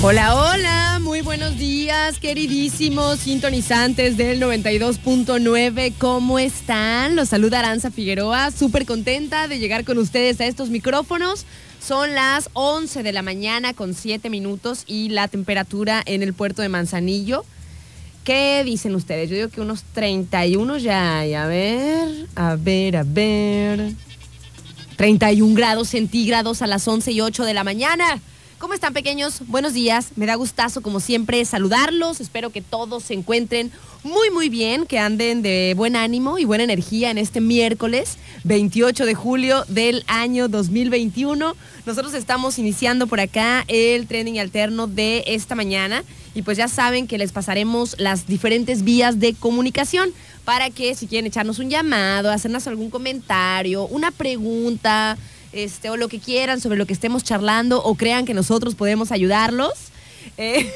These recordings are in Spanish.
Hola, hola, muy buenos días, queridísimos sintonizantes del 92.9. ¿Cómo están? Los saluda Aranza Figueroa, súper contenta de llegar con ustedes a estos micrófonos. Son las 11 de la mañana con 7 minutos y la temperatura en el puerto de Manzanillo. ¿Qué dicen ustedes? Yo digo que unos 31 ya hay. A ver, a ver, a ver. 31 grados centígrados a las 11 y 8 de la mañana. ¿Cómo están pequeños? Buenos días. Me da gustazo como siempre saludarlos. Espero que todos se encuentren muy muy bien, que anden de buen ánimo y buena energía en este miércoles 28 de julio del año 2021. Nosotros estamos iniciando por acá el trending alterno de esta mañana y pues ya saben que les pasaremos las diferentes vías de comunicación para que si quieren echarnos un llamado, hacernos algún comentario, una pregunta, este, o lo que quieran sobre lo que estemos charlando o crean que nosotros podemos ayudarlos. Eh,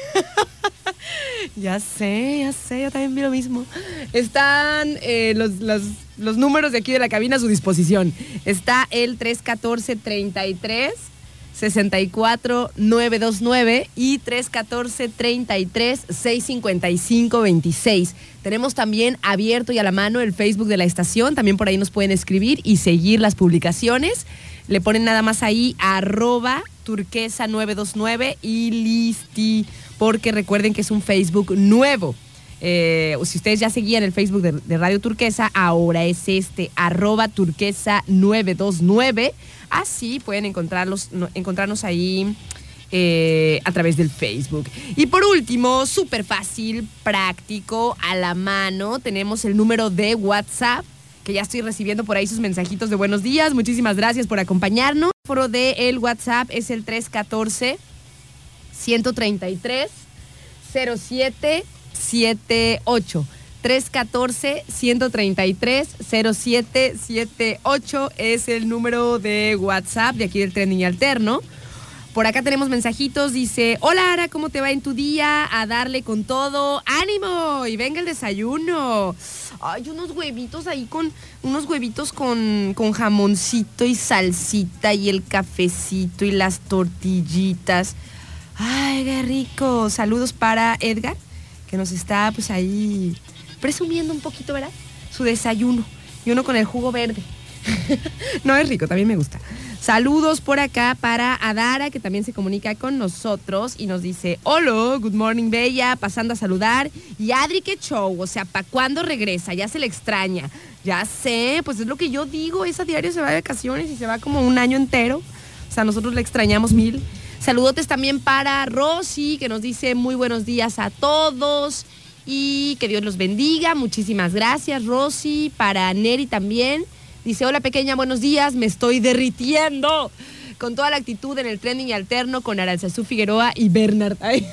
ya sé, ya sé, yo también vi lo mismo. Están eh, los, los, los números de aquí de la cabina a su disposición. Está el 314 33 64 929 y 314 33 655 26. Tenemos también abierto y a la mano el Facebook de la estación, también por ahí nos pueden escribir y seguir las publicaciones. Le ponen nada más ahí arroba turquesa 929 y listi, porque recuerden que es un Facebook nuevo. Eh, si ustedes ya seguían el Facebook de, Radio Turquesa, ahora es este, arroba turquesa 929. Así pueden encontrarlos, no, encontrarnos ahí eh, a través del Facebook. Y por último, súper fácil, práctico, a la mano, tenemos el número de WhatsApp que ya estoy recibiendo por ahí sus mensajitos de buenos días. Muchísimas gracias por acompañarnos. El foro de el WhatsApp es el 314 133 0778. 314-133-0778 es el número de WhatsApp de aquí del Trending Alterno. Por acá tenemos mensajitos, dice, hola Ara, ¿cómo te va en tu día? A darle con todo, ánimo y venga el desayuno. Ay, unos huevitos ahí con, unos huevitos con, con jamoncito y salsita y el cafecito y las tortillitas. Ay, qué rico. Saludos para Edgar, que nos está pues ahí presumiendo un poquito, ¿verdad? Su desayuno. Y uno con el jugo verde. no es rico, también me gusta. Saludos por acá para Adara, que también se comunica con nosotros y nos dice, hola, good morning, Bella, pasando a saludar. Y Adri, qué show, o sea, ¿para cuándo regresa? Ya se le extraña. Ya sé, pues es lo que yo digo, esa diario se va de vacaciones y se va como un año entero. O sea, nosotros le extrañamos mil. Saludotes también para Rosy, que nos dice muy buenos días a todos y que Dios los bendiga. Muchísimas gracias, Rosy. Para Neri también. Dice, hola pequeña, buenos días, me estoy derritiendo. Con toda la actitud en el trending alterno con Aranzazú Figueroa y Bernard. Ay,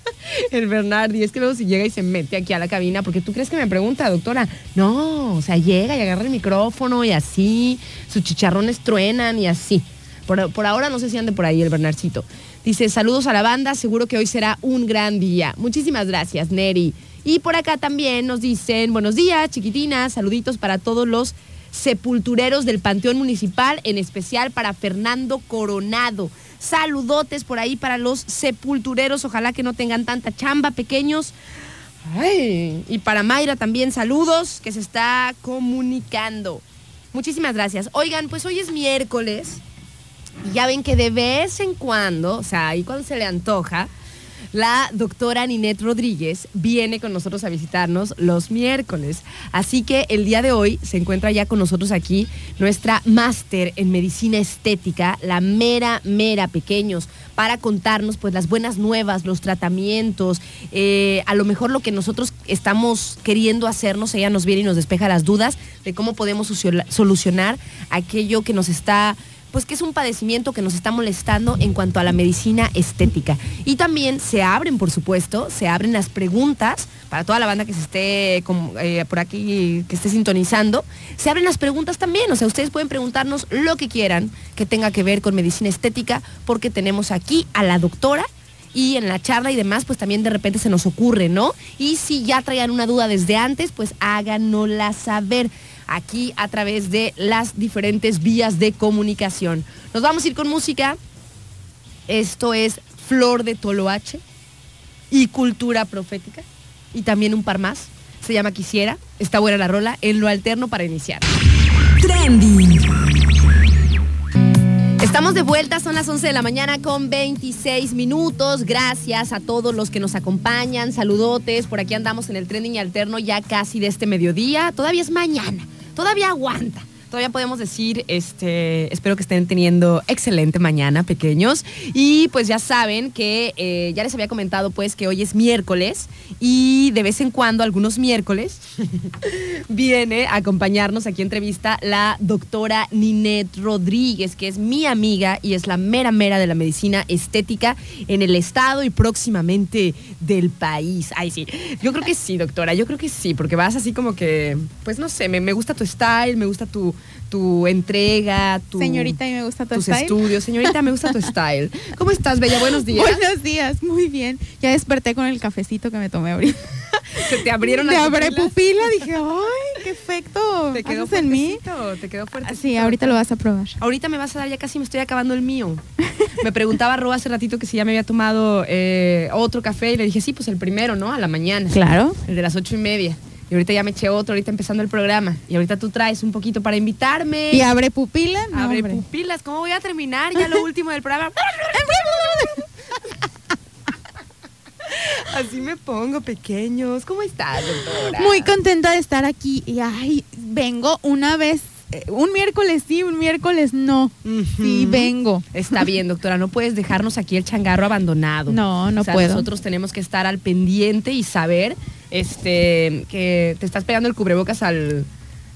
el Bernard. Y es que luego si llega y se mete aquí a la cabina, porque tú crees que me pregunta, doctora. No, o sea, llega y agarra el micrófono y así. Sus chicharrones truenan y así. Por, por ahora no sé si ande por ahí el Bernardcito. Dice, saludos a la banda, seguro que hoy será un gran día. Muchísimas gracias, Neri. Y por acá también nos dicen, buenos días, chiquitinas, saluditos para todos los sepultureros del Panteón Municipal, en especial para Fernando Coronado. Saludotes por ahí para los sepultureros, ojalá que no tengan tanta chamba, pequeños. Ay, y para Mayra también saludos, que se está comunicando. Muchísimas gracias. Oigan, pues hoy es miércoles y ya ven que de vez en cuando, o sea, ahí cuando se le antoja, la doctora Ninette Rodríguez viene con nosotros a visitarnos los miércoles. Así que el día de hoy se encuentra ya con nosotros aquí nuestra máster en medicina estética, la mera, mera pequeños, para contarnos pues las buenas nuevas, los tratamientos, eh, a lo mejor lo que nosotros estamos queriendo hacernos, ella nos viene y nos despeja las dudas de cómo podemos solucionar aquello que nos está pues que es un padecimiento que nos está molestando en cuanto a la medicina estética. Y también se abren, por supuesto, se abren las preguntas para toda la banda que se esté eh, por aquí, que esté sintonizando, se abren las preguntas también. O sea, ustedes pueden preguntarnos lo que quieran que tenga que ver con medicina estética, porque tenemos aquí a la doctora y en la charla y demás, pues también de repente se nos ocurre, ¿no? Y si ya traían una duda desde antes, pues háganosla saber aquí a través de las diferentes vías de comunicación. Nos vamos a ir con música. Esto es Flor de Toloache y Cultura Profética. Y también un par más. Se llama Quisiera. Está buena la rola. En lo alterno para iniciar. Trending. Estamos de vuelta, son las 11 de la mañana con 26 minutos. Gracias a todos los que nos acompañan. Saludotes. Por aquí andamos en el trending alterno ya casi de este mediodía. Todavía es mañana. Todavía aguanta todavía podemos decir, este, espero que estén teniendo excelente mañana, pequeños. Y pues ya saben que eh, ya les había comentado pues que hoy es miércoles y de vez en cuando, algunos miércoles, viene a acompañarnos aquí en entrevista la doctora Ninette Rodríguez, que es mi amiga y es la mera mera de la medicina estética en el estado y próximamente del país. Ay, sí. Yo creo que sí, doctora, yo creo que sí, porque vas así como que, pues no sé, me, gusta tu style, me gusta tu, tu entrega, tu, Señorita, me gusta tu tus estudios. Señorita, me gusta tu style. ¿Cómo estás, Bella? Buenos días. Buenos días, muy bien. Ya desperté con el cafecito que me tomé ahorita. Se te abrieron las Te abre pupila, dije, ay, qué efecto. Te quedó en mí. Te quedó fuerte. Sí, ahorita lo vas a probar. Ahorita me vas a dar, ya casi me estoy acabando el mío. me preguntaba Ro hace ratito que si ya me había tomado eh, otro café y le dije, sí, pues el primero, ¿no? A la mañana. Claro. El de las ocho y media. Y ahorita ya me eché otro, ahorita empezando el programa. Y ahorita tú traes un poquito para invitarme. ¿Y abre pupilas? abre pupilas. ¿Cómo voy a terminar ya lo último del programa? Así me pongo, pequeños. ¿Cómo estás, doctora? Muy contenta de estar aquí. Y ay, vengo una vez eh, un miércoles sí, un miércoles no. Sí, vengo. Está bien, doctora, no puedes dejarnos aquí el changarro abandonado. No, no puedo. Nosotros tenemos que estar al pendiente y saber este, que te estás pegando el cubrebocas al,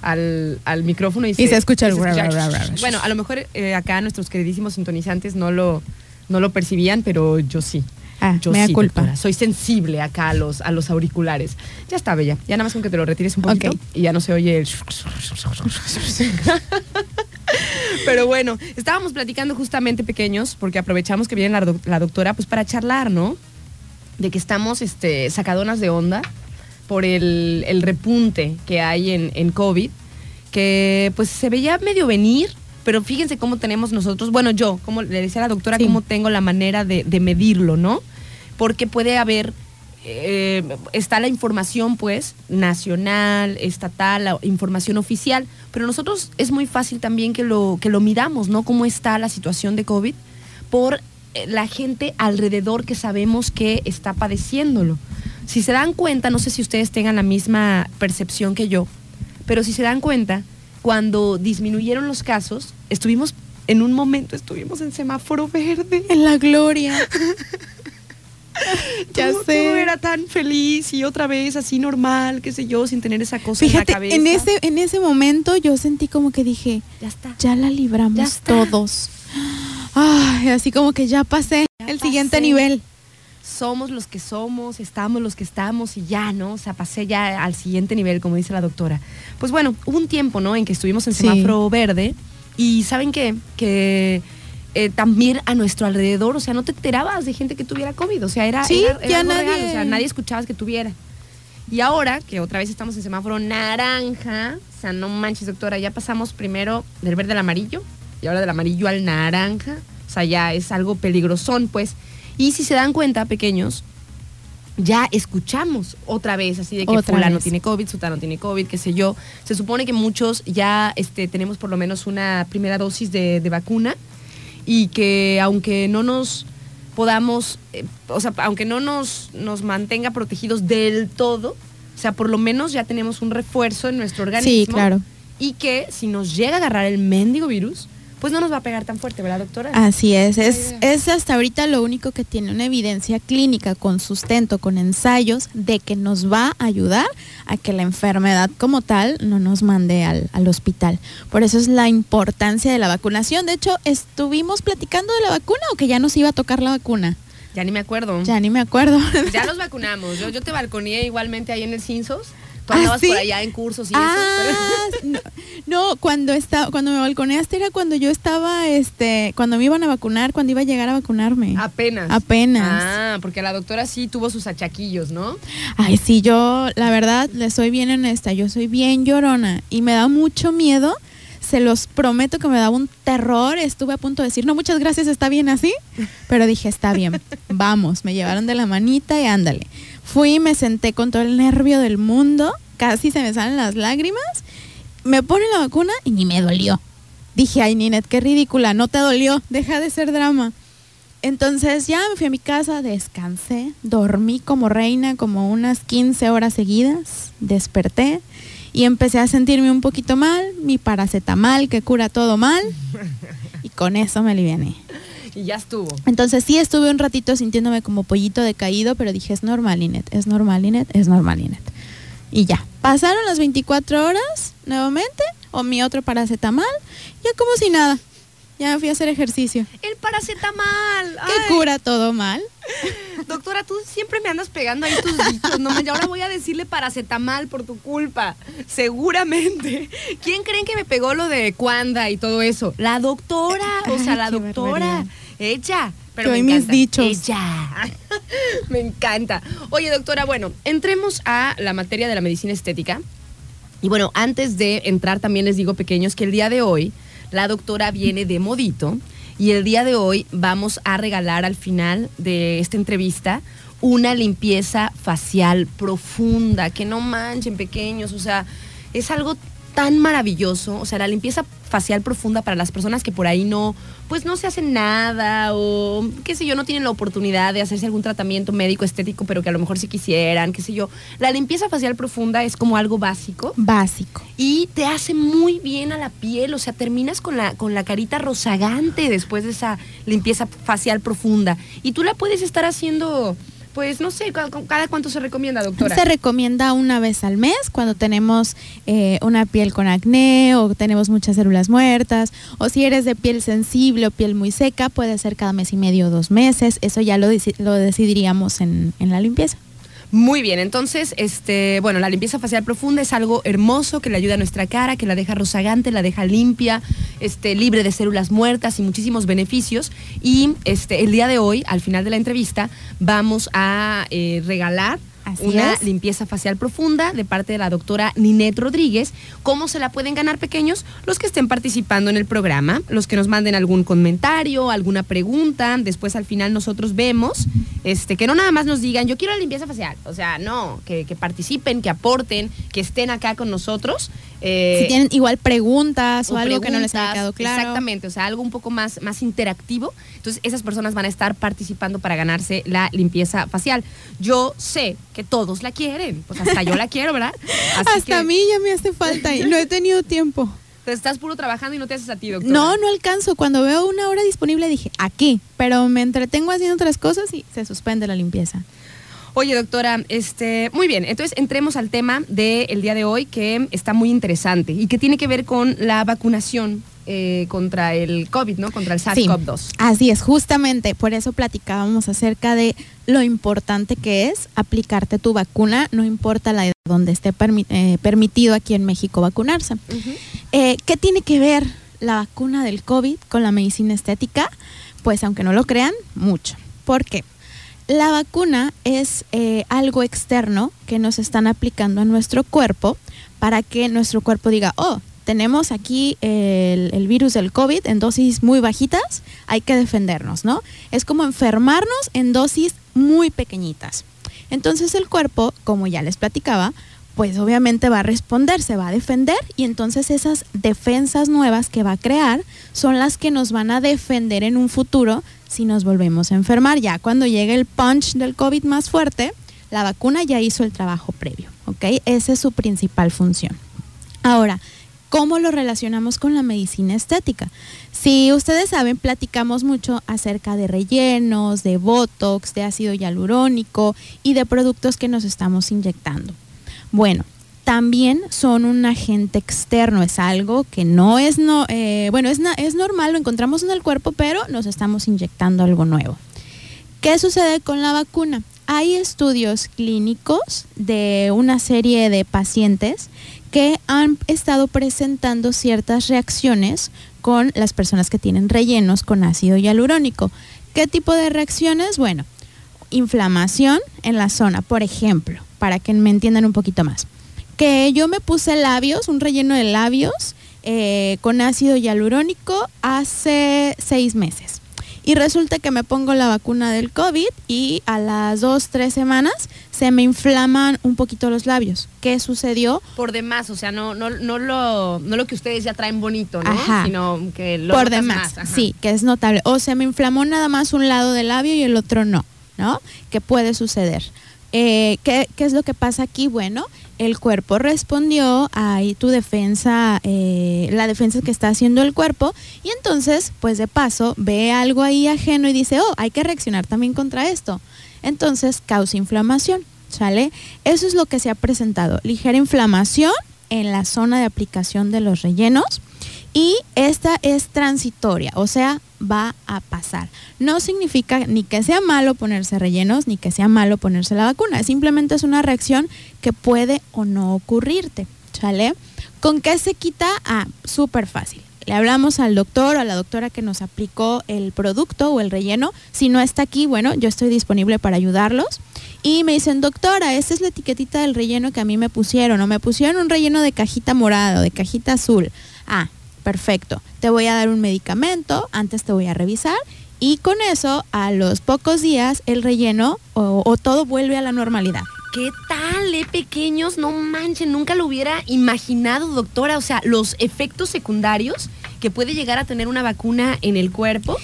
al, micrófono y, se, escucha el... bueno, a lo mejor eh, acá nuestros queridísimos sintonizantes no lo, no lo percibían, pero yo sí. Ah, yo me da culpa. Soy sensible acá a los, a los auriculares. Ya está, Bella. Ya nada más con que te lo retires un poquito y ya no se oye el... Pero bueno, estábamos platicando justamente pequeños, porque aprovechamos que viene la, doctora, pues para charlar, ¿no? De que estamos este, sacadonas de onda por el, repunte que hay en, en COVID, que pues se veía medio venir, pero fíjense cómo tenemos nosotros, bueno, yo, como le decía a la doctora, cómo tengo la manera de, medirlo, ¿no? Porque puede haber, eh, está la información, pues, nacional, estatal, la información oficial, pero nosotros es muy fácil también que lo, que lo miramos, ¿no? Cómo está la situación de COVID por eh, la gente alrededor que sabemos que está padeciéndolo. Si se dan cuenta, no sé si ustedes tengan la misma percepción que yo, pero si se dan cuenta, cuando disminuyeron los casos, estuvimos, en un momento estuvimos en semáforo verde. En la gloria. ya sé. era tan feliz y otra vez así normal, qué sé yo, sin tener esa cosa en la cabeza. En ese, en ese momento yo sentí como que dije, ya está. Ya la libramos todos. Ay, así como que ya pasé el siguiente nivel somos los que somos, estamos los que estamos y ya, ¿no? O sea, pasé ya al siguiente nivel, como dice la doctora. Pues bueno, hubo un tiempo, ¿no? En que estuvimos en semáforo verde y ¿saben qué? Que eh, también a nuestro alrededor, o sea, no te enterabas de gente que tuviera COVID, o sea, era, sí, ya nadie... o sea, nadie escuchabas que tuviera. Y ahora que otra vez estamos en semáforo naranja, o sea, no manches, doctora, ya pasamos primero del verde al amarillo y ahora del amarillo al naranja, o sea, ya es algo peligrosón, pues. Y si se dan cuenta, pequeños, ya escuchamos otra vez así de que fulano tiene COVID, sutano tiene COVID, qué sé yo. Se supone que muchos ya este, tenemos por lo menos una primera dosis de, vacuna y que aunque no nos podamos, eh, o sea, aunque no nos, nos mantenga protegidos del todo, o sea, por lo menos ya tenemos un refuerzo en nuestro organismo. Sí, claro. Y que si nos llega a agarrar el mendigo virus, pues no nos va a pegar tan fuerte, ¿verdad, doctora? Así es, es, es hasta ahorita lo único que tiene una evidencia clínica con sustento, con ensayos, de que nos va a ayudar a que la enfermedad como tal no nos mande al, al hospital. Por eso es la importancia de la vacunación. De hecho, estuvimos platicando de la vacuna o que ya nos iba a tocar la vacuna. Ya ni me acuerdo. Ya ni me acuerdo. Ya nos vacunamos. Yo, yo te balconeé igualmente ahí en el Cinsos. Tú ¿Ah, andabas sí? por allá en cursos y Ah, eso. no, no, cuando está, cuando me balconeaste era cuando yo estaba, este, cuando me iban a vacunar, cuando iba a llegar a vacunarme. Apenas. Apenas. Ah, porque la doctora sí tuvo sus achaquillos, ¿no? Ay, sí, yo, la verdad, le soy bien honesta, yo soy bien llorona y me da mucho miedo. Se los prometo que me daba un terror. Estuve a punto de decir, no, muchas gracias, está bien así. Pero dije, está bien, vamos. Me llevaron de la manita y ándale. Fui y me senté con todo el nervio del mundo. Casi se me salen las lágrimas. Me pone la vacuna y ni me dolió. Dije, ay, Ninet, qué ridícula, no te dolió, deja de ser drama. Entonces ya me fui a mi casa, descansé, dormí como reina como unas 15 horas seguidas, desperté y empecé a sentirme un poquito mal, mi paracetamol que cura todo mal y con eso me aliviané. Y ya estuvo. Entonces sí estuve un ratito sintiéndome como pollito decaído, pero dije es normal, Inet, es normal, Inet, es normal, Inet. Y ya, pasaron las 24 horas nuevamente, o mi otro paracetamol, ya como si nada. Ya me fui a hacer ejercicio. El paracetamol. Que Ay, cura todo mal. Doctora, tú siempre me andas pegando ahí tus dichos. No, y ahora voy a decirle paracetamol por tu culpa. Seguramente. ¿Quién creen que me pegó lo de Cuanda y todo eso? La doctora. O sea, Ay, la doctora. barbaridad. Ella. Que Pero me hoy mis encanta. dichos. Ella. me encanta. Oye, doctora, bueno, entremos a la materia de la medicina estética. Y bueno, antes de entrar también les digo pequeños que el día de hoy la doctora viene de modito y el día de hoy vamos a regalar al final de esta entrevista una limpieza facial profunda, que no manchen pequeños, o sea, es algo tan maravilloso, o sea, la limpieza facial profunda para las personas que por ahí no, pues no se hacen nada o qué sé yo, no tienen la oportunidad de hacerse algún tratamiento médico estético, pero que a lo mejor sí quisieran, qué sé yo. La limpieza facial profunda es como algo básico Básico. y te hace muy bien a la piel, o sea, terminas con la, con la carita rozagante después de esa limpieza facial profunda. Y tú la puedes estar haciendo, pues no sé, ca- cada, cuánto se recomienda, doctora. Se recomienda una vez al mes cuando tenemos eh, una piel con acné o tenemos muchas células muertas o si eres de piel sensible o piel muy seca puede ser cada mes y medio o dos meses. Eso ya lo, lo decidiríamos en, en la limpieza. Muy bien, entonces, este, bueno, la limpieza facial profunda es algo hermoso que le ayuda a nuestra cara, que la deja rozagante, la deja limpia, este, libre de células muertas y muchísimos beneficios. Y este, el día de hoy, al final de la entrevista, vamos a eh, regalar Así una es. limpieza facial profunda de parte de la doctora Ninette Rodríguez. ¿Cómo se la pueden ganar pequeños? Los que estén participando en el programa, los que nos manden algún comentario, alguna pregunta. Después al final nosotros vemos, este, que no nada más nos digan, yo quiero la limpieza facial. O sea, no, que, que participen, que aporten, que estén acá con nosotros. Eh, si tienen igual preguntas o, algo que no les haya quedado claro. Exactamente, o sea, algo un poco más, más interactivo. Entonces, esas personas van a estar participando para ganarse la limpieza facial. Yo sé que todos la quieren, pues hasta yo la quiero, ¿verdad? Así Hasta que, a mí ya me hace falta y no he tenido tiempo. Te estás puro trabajando y no te haces a ti, doctora. No, no alcanzo. Cuando veo una hora disponible dije, aquí, pero me entretengo haciendo otras cosas y se suspende la limpieza. Oye, doctora, este, muy bien. Entonces, entremos al tema del día de hoy que está muy interesante y que tiene que ver con la vacunación eh, contra el COVID, ¿no? Contra el SARS-CoV-2. Así es, justamente por eso platicábamos acerca de lo importante que es aplicarte tu vacuna, no importa la edad donde esté permi- eh, permitido aquí en México vacunarse. Eh, ¿Qué tiene que ver la vacuna del COVID con la medicina estética? Pues aunque no lo crean, mucho. ¿Por qué? La vacuna es eh, algo externo que nos están aplicando a nuestro cuerpo para que nuestro cuerpo diga, oh, tenemos aquí el, virus del COVID en dosis muy bajitas, hay que defendernos, ¿no? Es como enfermarnos en dosis muy pequeñitas. Entonces el cuerpo, como ya les platicaba, pues obviamente va a responder, se va a defender y entonces esas defensas nuevas que va a crear son las que nos van a defender en un futuro si nos volvemos a enfermar. Ya cuando llegue el punch del COVID más fuerte, la vacuna ya hizo el trabajo previo, ¿ok? Esa es su principal función. Ahora, ¿Cómo lo relacionamos con la medicina estética? Si ustedes saben, platicamos mucho acerca de rellenos, de botox, de ácido hialurónico y de productos que nos estamos inyectando. Bueno, también son un agente externo, es algo que no es, no, eh, bueno, es, es normal, lo encontramos en el cuerpo, pero nos estamos inyectando algo nuevo. ¿Qué sucede con la vacuna? Hay estudios clínicos de una serie de pacientes que han estado presentando ciertas reacciones con las personas que tienen rellenos con ácido hialurónico. ¿Qué tipo de reacciones? Bueno, inflamación en la zona, por ejemplo, para que me entiendan un poquito más. Que yo me puse labios, un relleno de labios eh, con ácido hialurónico hace seis meses y resulta que me pongo la vacuna del COVID y a las dos, tres semanas se me inflaman un poquito los labios. ¿Qué sucedió? Por demás, o sea, no, no, no, lo, no lo que ustedes ya traen bonito, ¿no? Sino que lo Por demás, sí, que es notable. O se me inflamó nada más un lado del labio y el otro no, ¿no? Que puede suceder. Eh, ¿qué, ¿Qué es lo que pasa aquí? Bueno, el cuerpo respondió a tu defensa, eh, la defensa que está haciendo el cuerpo, y entonces, pues de paso, ve algo ahí ajeno y dice, oh, hay que reaccionar también contra esto. Entonces, causa inflamación, ¿sale? Eso es lo que se ha presentado, ligera inflamación en la zona de aplicación de los rellenos y esta es transitoria, o sea, va a pasar. No significa ni que sea malo ponerse rellenos, ni que sea malo ponerse la vacuna. Simplemente es una reacción que puede o no ocurrirte. ¿Sale? ¿Con qué se quita? Ah, súper fácil. Le hablamos al doctor o a la doctora que nos aplicó el producto o el relleno. Si no está aquí, bueno, yo estoy disponible para ayudarlos. Y me dicen, doctora, esta es la etiquetita del relleno que a mí me pusieron. O me pusieron un relleno de cajita morada o de cajita azul. Ah, perfecto, te voy a dar un medicamento, antes te voy a revisar y con eso a los pocos días el relleno o, todo vuelve a la normalidad. ¿Qué tal, eh, pequeños? No manchen, nunca lo hubiera imaginado, doctora. O sea, los efectos secundarios que puede llegar a tener una vacuna en el cuerpo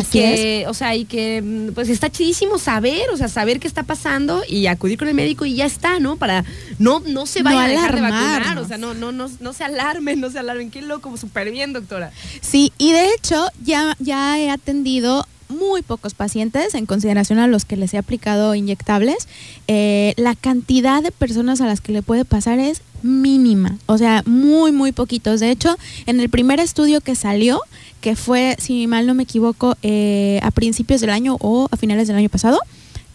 Así que, o sea, y que mm, pues está chidísimo saber, o sea, saber qué está pasando y acudir con el médico y ya está, ¿no? Para no no se vayan a dejar de vacunar, o sea, no no no no se alarmen, no se alarmen, qué loco, súper bien, doctora. Sí, y de hecho ya ya he atendido muy pocos pacientes en consideración a los que les he aplicado inyectables. Eh, la cantidad de personas a las que le puede pasar es mínima, o sea, muy, muy poquitos. De hecho, en el primer estudio que salió, que fue, si mal no me equivoco, eh, a principios del año o a finales del año pasado,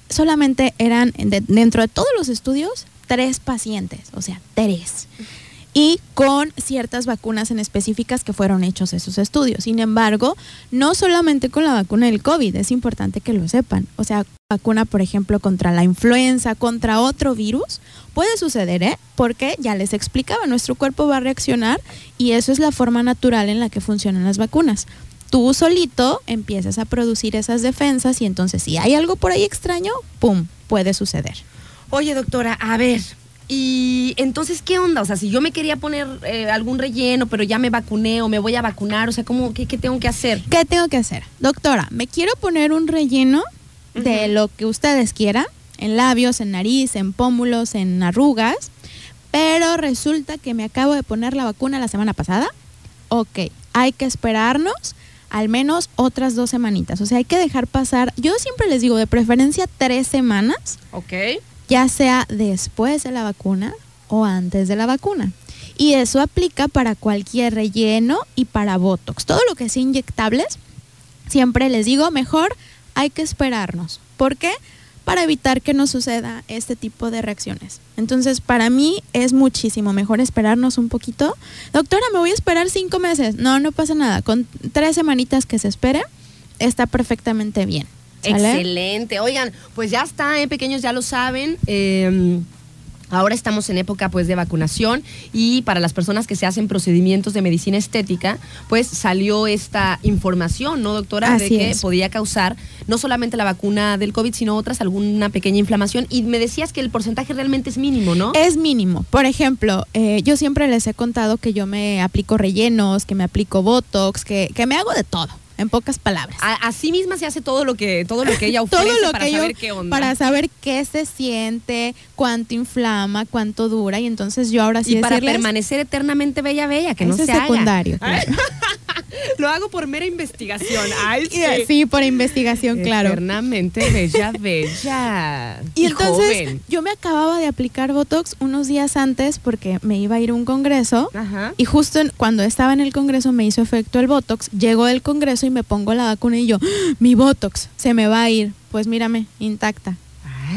solamente eran dentro de todos los estudios tres pacientes, o sea, tres y con ciertas vacunas en específicas que fueron hechos esos estudios. Sin embargo, no solamente con la vacuna del COVID, es importante que lo sepan. O sea, vacuna, por ejemplo, contra la influenza, contra otro virus, puede suceder, ¿eh? Porque ya les explicaba, nuestro cuerpo va a reaccionar y eso es la forma natural en la que funcionan las vacunas. Tú solito empiezas a producir esas defensas y entonces si hay algo por ahí extraño, ¡pum!, puede suceder. Oye, doctora, a ver, y entonces, ¿qué onda? O sea, si yo me quería poner eh, algún relleno, pero ya me vacuné o me voy a vacunar, o sea, ¿cómo, qué, tengo que hacer? ¿Qué tengo que hacer? Doctora, me quiero poner un relleno de lo que ustedes quieran, en labios, en nariz, en pómulos, en arrugas, pero resulta que me acabo de poner la vacuna la semana pasada. Ok, hay que esperarnos al menos otras dos semanitas. O sea, hay que dejar pasar, yo siempre les digo, de preferencia tres semanas. Ok ya sea después de la vacuna o antes de la vacuna. Y eso aplica para cualquier relleno y para Botox. Todo lo que sea inyectables, siempre les digo, mejor hay que esperarnos. ¿Por qué? Para evitar que nos suceda este tipo de reacciones. Entonces, para mí es muchísimo mejor esperarnos un poquito. Doctora, me voy a esperar cinco meses. No, no pasa nada. Con tres semanitas que se espere, está perfectamente bien. Excelente. Oigan, pues ya está, ¿eh? pequeños, ya lo saben. Eh, Ahora estamos en época pues de vacunación y para las personas que se hacen procedimientos de medicina estética, pues salió esta información, ¿no, doctora? de que podía causar no solamente la vacuna del COVID, sino otras, alguna pequeña inflamación. Y me decías que el porcentaje realmente es mínimo, ¿no? Es mínimo. Por ejemplo, eh, yo siempre les he contado que yo me aplico rellenos, que me aplico Botox, que, que me hago de todo. En pocas palabras. A, así misma se hace todo lo que todo lo que ella ofrece Todo lo para que yo- saber qué onda. Para saber qué se siente, cuánto inflama, cuánto dura. Y entonces yo ahora sí y para decirles, permanecer eternamente bella bella, que no se haga. secundario. Ay, claro. Lo hago por mera investigación. Ay, sí. Sí, por investigación, claro. Eternamente bella bella. Y entonces joven. yo me acababa de aplicar Botox unos días antes porque me iba a ir a un congreso. Ajá. Y justo en- cuando estaba en el congreso me hizo efecto el Botox. Llego del congreso y me pongo la vacuna y yo, ¡Ah! mi Botox se me va a ir. Pues mírame, intacta.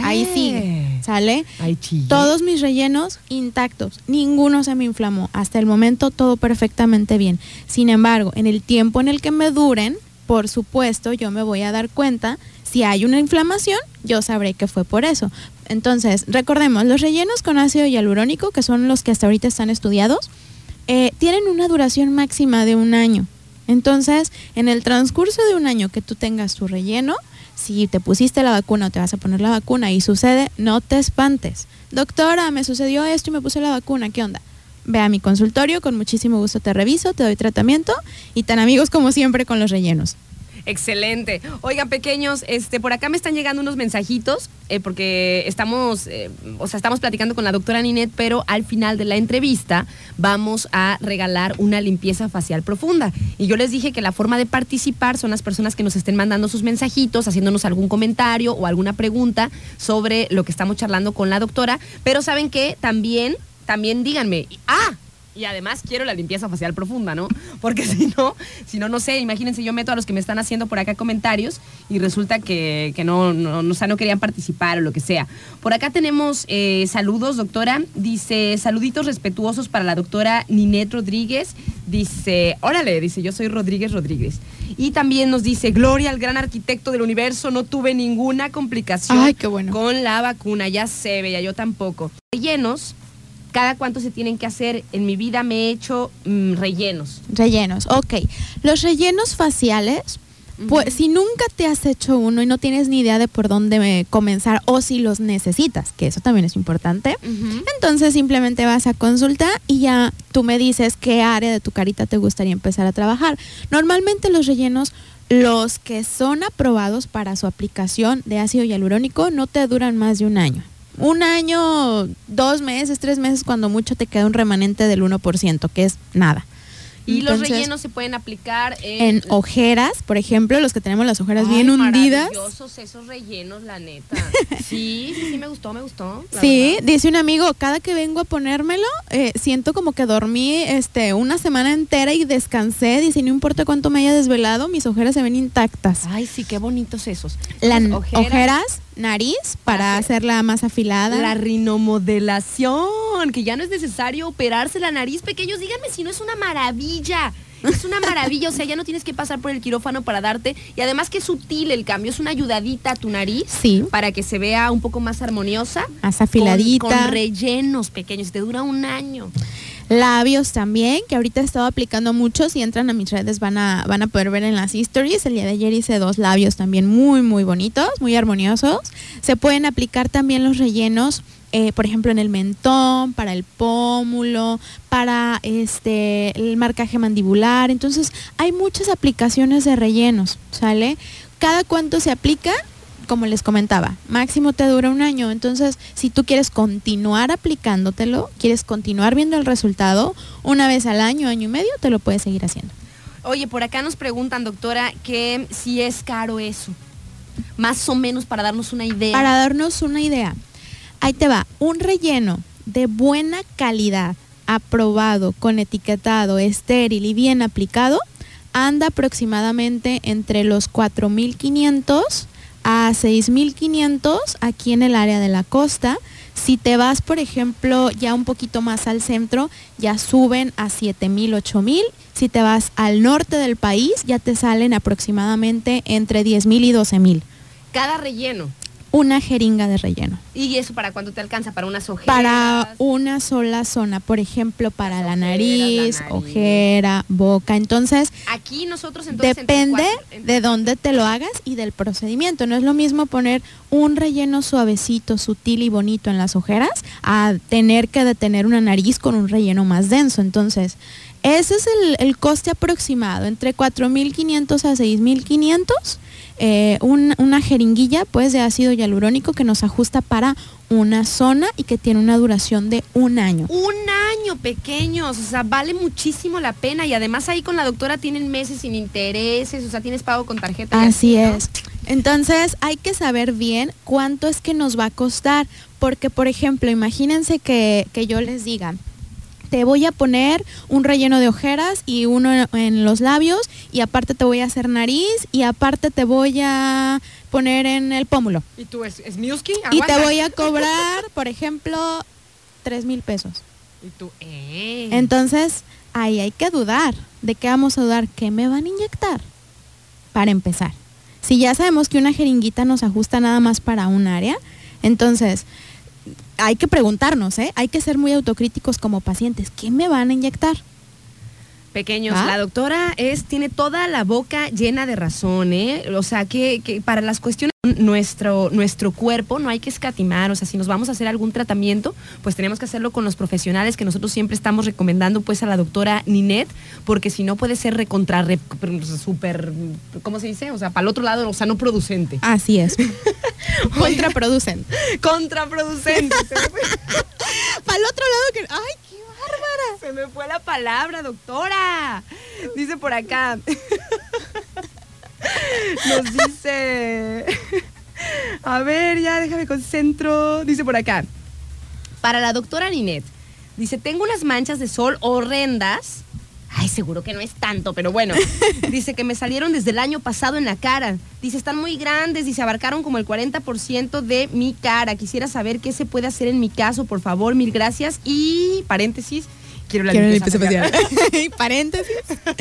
Ahí sigue. ¿Sale? Ay. Todos mis rellenos intactos, ninguno se me inflamó. Hasta el momento todo perfectamente bien. Sin embargo, en el tiempo en el que me duren, por supuesto, yo me voy a dar cuenta. Si hay una inflamación, yo sabré que fue por eso. Entonces, recordemos, los rellenos con ácido hialurónico, que son los que hasta ahorita están estudiados, eh, tienen una duración máxima de un año. Entonces, en el transcurso de un año que tú tengas tu relleno, si te pusiste la vacuna o te vas a poner la vacuna y sucede, no te espantes. Doctora, me sucedió esto y me puse la vacuna, ¿qué onda? Ve a mi consultorio, con muchísimo gusto te reviso, te doy tratamiento y tan amigos como siempre con los rellenos. Excelente. Oigan, pequeños, este, por acá me están llegando unos mensajitos, eh, porque estamos, eh, o sea, estamos platicando con la doctora Ninette, pero al final de la entrevista vamos a regalar una limpieza facial profunda. Y yo les dije que la forma de participar son las personas que nos estén mandando sus mensajitos, haciéndonos algún comentario o alguna pregunta sobre lo que estamos charlando con la doctora. Pero saben que también, también díganme, ah, y además quiero la limpieza facial profunda, ¿no? Porque si no, si no, no sé, imagínense, yo meto a los que me están haciendo por acá comentarios y resulta que, que no, no, no, o sea, no querían participar o lo que sea. Por acá tenemos eh, saludos, doctora. Dice, saluditos respetuosos para la doctora Ninette Rodríguez. Dice, órale, dice, yo soy Rodríguez Rodríguez. Y también nos dice, Gloria, al gran arquitecto del universo, no tuve ninguna complicación Ay, qué bueno. con la vacuna, ya sé, bella, yo tampoco. Rellenos, cada cuánto se tienen que hacer. En mi vida me he hecho mm, rellenos. Rellenos, ok. Los rellenos faciales, pues si nunca te has hecho uno y no tienes ni idea de por dónde eh, comenzar o si los necesitas, que eso también es importante, entonces simplemente vas a consulta y ya tú me dices qué área de tu carita te gustaría empezar a trabajar. Normalmente los rellenos, los que son aprobados para su aplicación de ácido hialurónico, no te duran más de un año. Un año, dos meses, tres meses, cuando mucho te queda un remanente del 1%, que es nada. Y los rellenos se pueden aplicar en, en ojeras, por ejemplo, los que tenemos las ojeras Ay, bien hundidas. Maravillosos esos rellenos, la neta. Sí, sí, sí, me gustó, me gustó. Sí, verdad. dice un amigo, cada que vengo a ponérmelo, eh, siento como que dormí este, una semana entera y descansé. Dice, no importa cuánto me haya desvelado, mis ojeras se ven intactas. Ay, sí, qué bonitos esos. Ojeras, nariz, para Hace- hacerla más afilada. La rinomodelación, que ya no es necesario operarse la nariz, pequeños. Díganme si no es una maravilla. Es una maravilla, o sea, ya no tienes que pasar por el quirófano para darte. Y además que es sutil el cambio, es una ayudadita a tu nariz Sí. para que se vea un poco más armoniosa. Más afiladita. Con, con rellenos pequeños, te dura un año. Labios también, que ahorita he estado aplicando mucho. Si entran a mis redes van a, van a poder ver en las histories. El día de ayer hice dos labios también muy, muy bonitos, muy armoniosos. Se pueden aplicar también los rellenos, eh, por ejemplo, en el mentón, para el pómulo, para este el marcaje mandibular. Entonces, hay muchas aplicaciones de rellenos, ¿sale? Cada cuánto se aplica, como les comentaba, máximo te dura un año. Entonces, si tú quieres continuar aplicándotelo, quieres continuar viendo el resultado, una vez al año, año y medio, te lo puedes seguir haciendo. Oye, por acá nos preguntan, doctora, que si es caro eso. Más o menos para darnos una idea. Para darnos una idea, ahí te va, un relleno de buena calidad, aprobado, con etiquetado, estéril y bien aplicado, anda aproximadamente entre los 4.500 a 6.500 aquí en el área de la costa. Si te vas, por ejemplo, ya un poquito más al centro, ya suben a 7.000, 8.000. Si te vas al norte del país, ya te salen aproximadamente entre 10.000 y 12.000. Cada relleno. Una jeringa de relleno. ¿Y eso para cuánto te alcanza? ¿Para unas ojeras? Para una sola zona, por ejemplo, para la ojeras, nariz, la nariz. ojera, boca. Entonces, Aquí nosotros entonces... depende cuatro- de dónde te lo hagas y del procedimiento. No es lo mismo poner un relleno suavecito, sutil y bonito en las ojeras a tener que detener una nariz con un relleno más denso. Entonces, ese es el, el coste aproximado, entre 4.500 a 6.500. eh, un- una jeringuilla pues de ácido hialurónico que nos ajusta para una zona y que tiene una duración de un año. Un año pequeños, o sea, vale muchísimo la pena y además ahí con la doctora tienen meses sin intereses, o sea, tienes pago con tarjeta. Así ¿no? es. Entonces hay que saber bien cuánto es que nos va a costar, porque por ejemplo, imagínense que, que yo les diga, te voy a poner un relleno de ojeras y uno en, los labios y aparte te voy a hacer nariz y aparte te voy a poner en el pómulo. ¿Y tú es, es Miuski? Y te voy a cobrar, por ejemplo, tres mil pesos. Y tú, eh. Entonces, ahí hay que dudar. ¿De qué vamos a dudar? ¿Qué me van a inyectar? Para empezar. Si ya sabemos que una jeringuita nos ajusta nada más para un área, entonces hay que preguntarnos, ¿eh? Hay que ser muy autocríticos como pacientes. ¿Qué me van a inyectar? Pequeños, ¿Va? la doctora es, tiene toda la boca llena de razón, ¿eh? O sea, que, que para las cuestiones nuestro, nuestro cuerpo no hay que escatimar, o sea, si nos vamos a hacer algún tratamiento, pues tenemos que hacerlo con los profesionales que nosotros siempre estamos recomendando pues a la doctora Ninet, porque si no puede ser recontra, re- súper, ¿cómo se dice? O sea, para el otro lado, o sea, no producente. Así es. Contraproducente. Contraproducente. Para el otro lado que... ¡Ay, bárbara! se me fue la palabra, doctora. Dice por acá. Nos dice. A ver, ya déjame concentro. Dice por acá. Para la doctora Ninet. Dice, tengo unas manchas de sol horrendas. Ay, seguro que no es tanto, pero bueno. Dice que me salieron desde el año pasado en la cara. Dice, están muy grandes. Dice, abarcaron como el 40% de mi cara. Quisiera saber qué se puede hacer en mi caso, por favor. Mil gracias. Y, paréntesis, quiero la Quiero limpieza limpieza facial. facial. Paréntesis.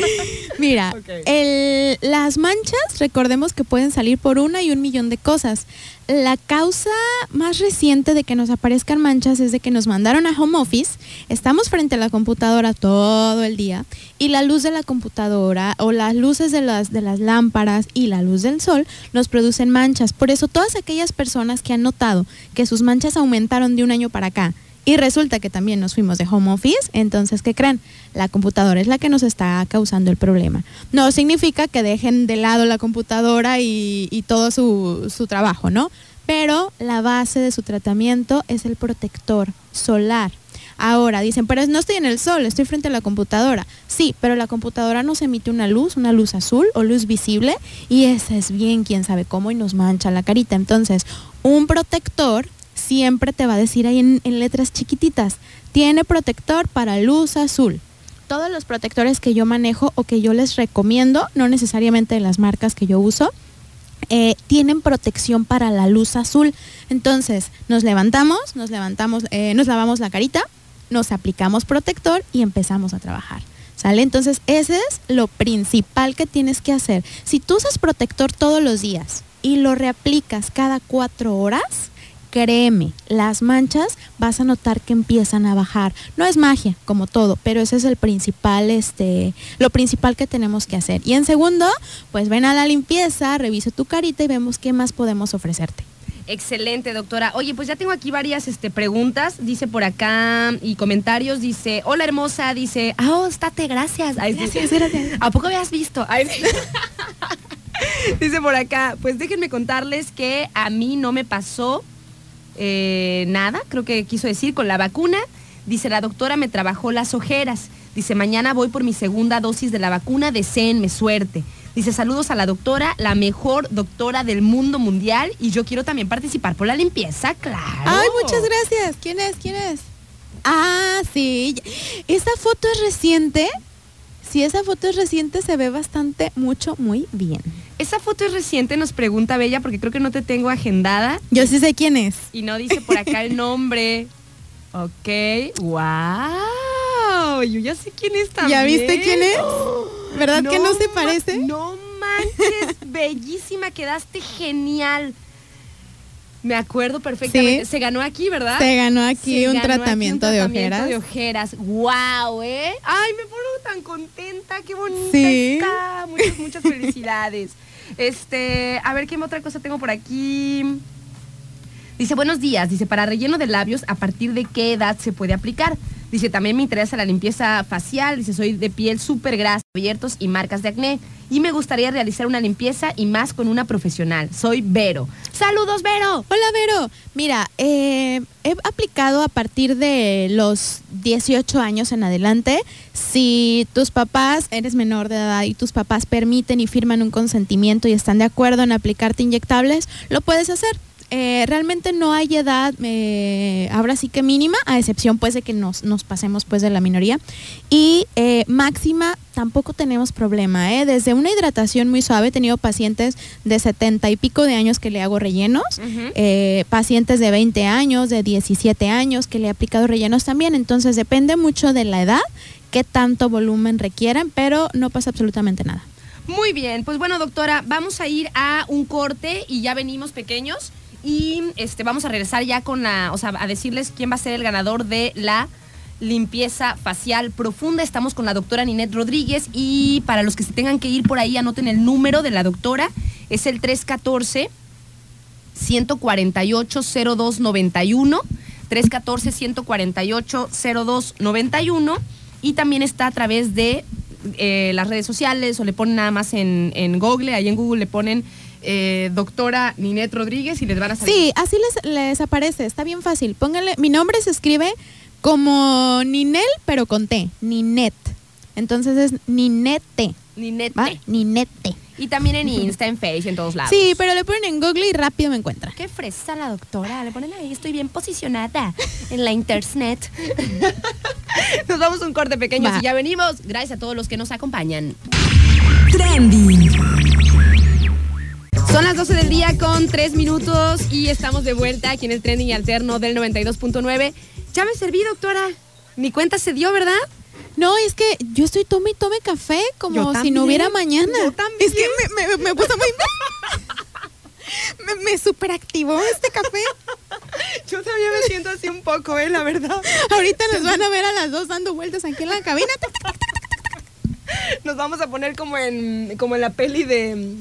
Mira, el- las manchas, recordemos que pueden salir por una y un millón de cosas. La causa más reciente de que nos aparezcan manchas es de que nos mandaron a home office, estamos frente a la computadora todo el día y la luz de la computadora o las luces de las, de las lámparas y la luz del sol nos producen manchas. Por eso todas aquellas personas que han notado que sus manchas aumentaron de un año para acá, y resulta que también nos fuimos de home office, entonces, ¿qué creen? La computadora es la que nos está causando el problema. No significa que dejen de lado la computadora y, todo su, su trabajo, ¿no? Pero la base de su tratamiento es el protector solar. Ahora dicen, pero no estoy en el sol, estoy frente a la computadora. Sí, pero la computadora nos emite una luz, una luz azul o luz visible, y esa es bien quién sabe cómo y nos mancha la carita. Entonces, un protector siempre te va a decir ahí en, letras chiquititas, tiene protector para luz azul. Todos los protectores que yo manejo o que yo les recomiendo, no necesariamente las marcas que yo uso, eh, tienen protección para la luz azul. Entonces, nos levantamos, nos levantamos, eh, nos lavamos la carita, nos aplicamos protector y empezamos a trabajar. ¿Sale? Entonces, ese es lo principal que tienes que hacer. Si tú usas protector todos los días y lo reaplicas cada cuatro horas, créeme, las manchas vas a notar que empiezan a bajar. No es magia, como todo, pero ese es el principal, este, lo principal que tenemos que hacer. Y en segundo, pues ven a la limpieza, revisa tu carita y vemos qué más podemos ofrecerte. Excelente, doctora. Oye, pues ya tengo aquí varias este, preguntas, dice por acá, y comentarios. Dice, hola hermosa, dice, ah, oh, estate, gracias. Ay. Gracias, gracias. ¿A poco habías visto? Ay, sí. dice por acá, pues déjenme contarles que a mí no me pasó eh, nada, creo que quiso decir, con la vacuna. Dice, la doctora me trabajó las ojeras. Dice, mañana voy por mi segunda dosis de la vacuna, deseenme suerte. Dice, saludos a la doctora, la mejor doctora del mundo mundial y yo quiero también participar por la limpieza, claro. Ay, muchas gracias. ¿Quién es? ¿Quién es? Ah, sí. ¿Esa foto es reciente? Si esa foto es reciente, se ve bastante, mucho, muy bien. Esa foto es reciente, nos pregunta Bella, porque creo que no te tengo agendada Yo sí sé quién es. y no dice por acá el nombre. Ok, wow, yo ya sé quién es también. ¿Ya viste quién es? ¿Verdad que no se parece? No manches, bellísima, quedaste genial. Me acuerdo perfectamente. Sí. Se ganó aquí, ¿verdad? Se ganó aquí Se un ganó aquí tratamiento, un de tratamiento ojeras. de ojeras. ¡Wow, eh! ¡Ay, me pongo tan contenta! ¡Qué bonita Sí. está! Muchas, muchas felicidades. Este, a ver, ¿qué otra cosa tengo por aquí? Dice, buenos días. Dice, para relleno de labios, ¿a partir de qué edad se puede aplicar? Dice, también me interesa la limpieza facial. Dice, soy de piel súper grasa, abiertos y marcas de acné. Y me gustaría realizar una limpieza y más con una profesional. Soy Vero. ¡Saludos, Vero! Hola, Vero. Mira, eh, he aplicado a partir de los 18 años en adelante. Si tus papás, eres menor de edad y tus papás permiten y firman un consentimiento y están de acuerdo en aplicarte inyectables, lo puedes hacer. Eh, realmente no hay edad, eh, ahora sí que mínima, a excepción pues de que nos, nos pasemos pues de la minoría. Y eh, máxima tampoco tenemos problema, ¿eh? Desde una hidratación muy suave, he tenido pacientes de 70 y pico de años que le hago rellenos, eh, pacientes de 20 años, de 17 años que le he aplicado rellenos también. Entonces depende mucho de la edad, qué tanto volumen requieran, pero no pasa absolutamente nada. Muy bien, pues bueno, doctora, vamos a ir a un corte y ya venimos pequeños y este vamos a regresar ya con la, o sea, a decirles quién va a ser el ganador de la limpieza facial profunda. Estamos con la doctora Ninette Rodríguez y para los que se tengan que ir por ahí, anoten el número de la doctora, es el 314 148 0291 314 148 0291 y también está a través de eh, las redes sociales o le ponen nada más en, en Google, ahí en Google le ponen eh, doctora Ninette Rodríguez y les van a salir. Sí, así les, les aparece, está bien fácil. Pónganle, mi nombre se escribe como Ninel, pero con T, Ninet. Entonces es Ninete, Ninette. ¿va? Ninete. Y también en Insta, en Face, en todos lados. Sí, pero le ponen en Google y rápido me encuentra. Qué fresa la doctora. Le ponen ahí, estoy bien posicionada en la internet. nos vamos a un corte pequeño y ya venimos. Gracias a todos los que nos acompañan. Trending. Son las 12 del día con 3 minutos y estamos de vuelta aquí en el trending alterno del 92.9. Ya me serví, doctora. Mi cuenta se dio, ¿verdad? No, es que yo estoy tome y tome café como si no hubiera mañana. yo también. Es que me, me, me puso muy... me, me superactivó este café. Yo también me siento así un poco, ¿eh? La verdad. Ahorita nos van a ver a las dos dando vueltas aquí en la cabina. Nos vamos a poner como en, como en la peli de,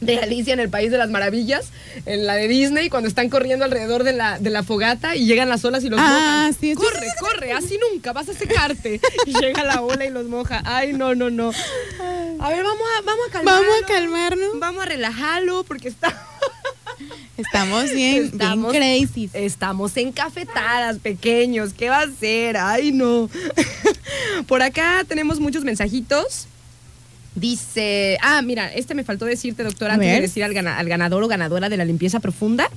de Alicia en el País de las Maravillas, en la de Disney, cuando están corriendo alrededor de la, de la fogata y llegan las olas y los Ah, mojan. sí, sí. Corre, corre, así nunca, vas a secarte. Y llega la ola y los moja. Ay, no, no, no. A ver, vamos a, vamos a calmarlo. Vamos a calmarnos. Vamos a relajarlo porque está... Estamos bien, Estamos, bien crazy. estamos encafetadas, pequeños. ¿Qué va a ser? Ay, no. Por acá tenemos muchos mensajitos. Dice, ah, mira, este me faltó decirte, doctora, antes de decir al, gana- al ganador o ganadora de la limpieza profunda.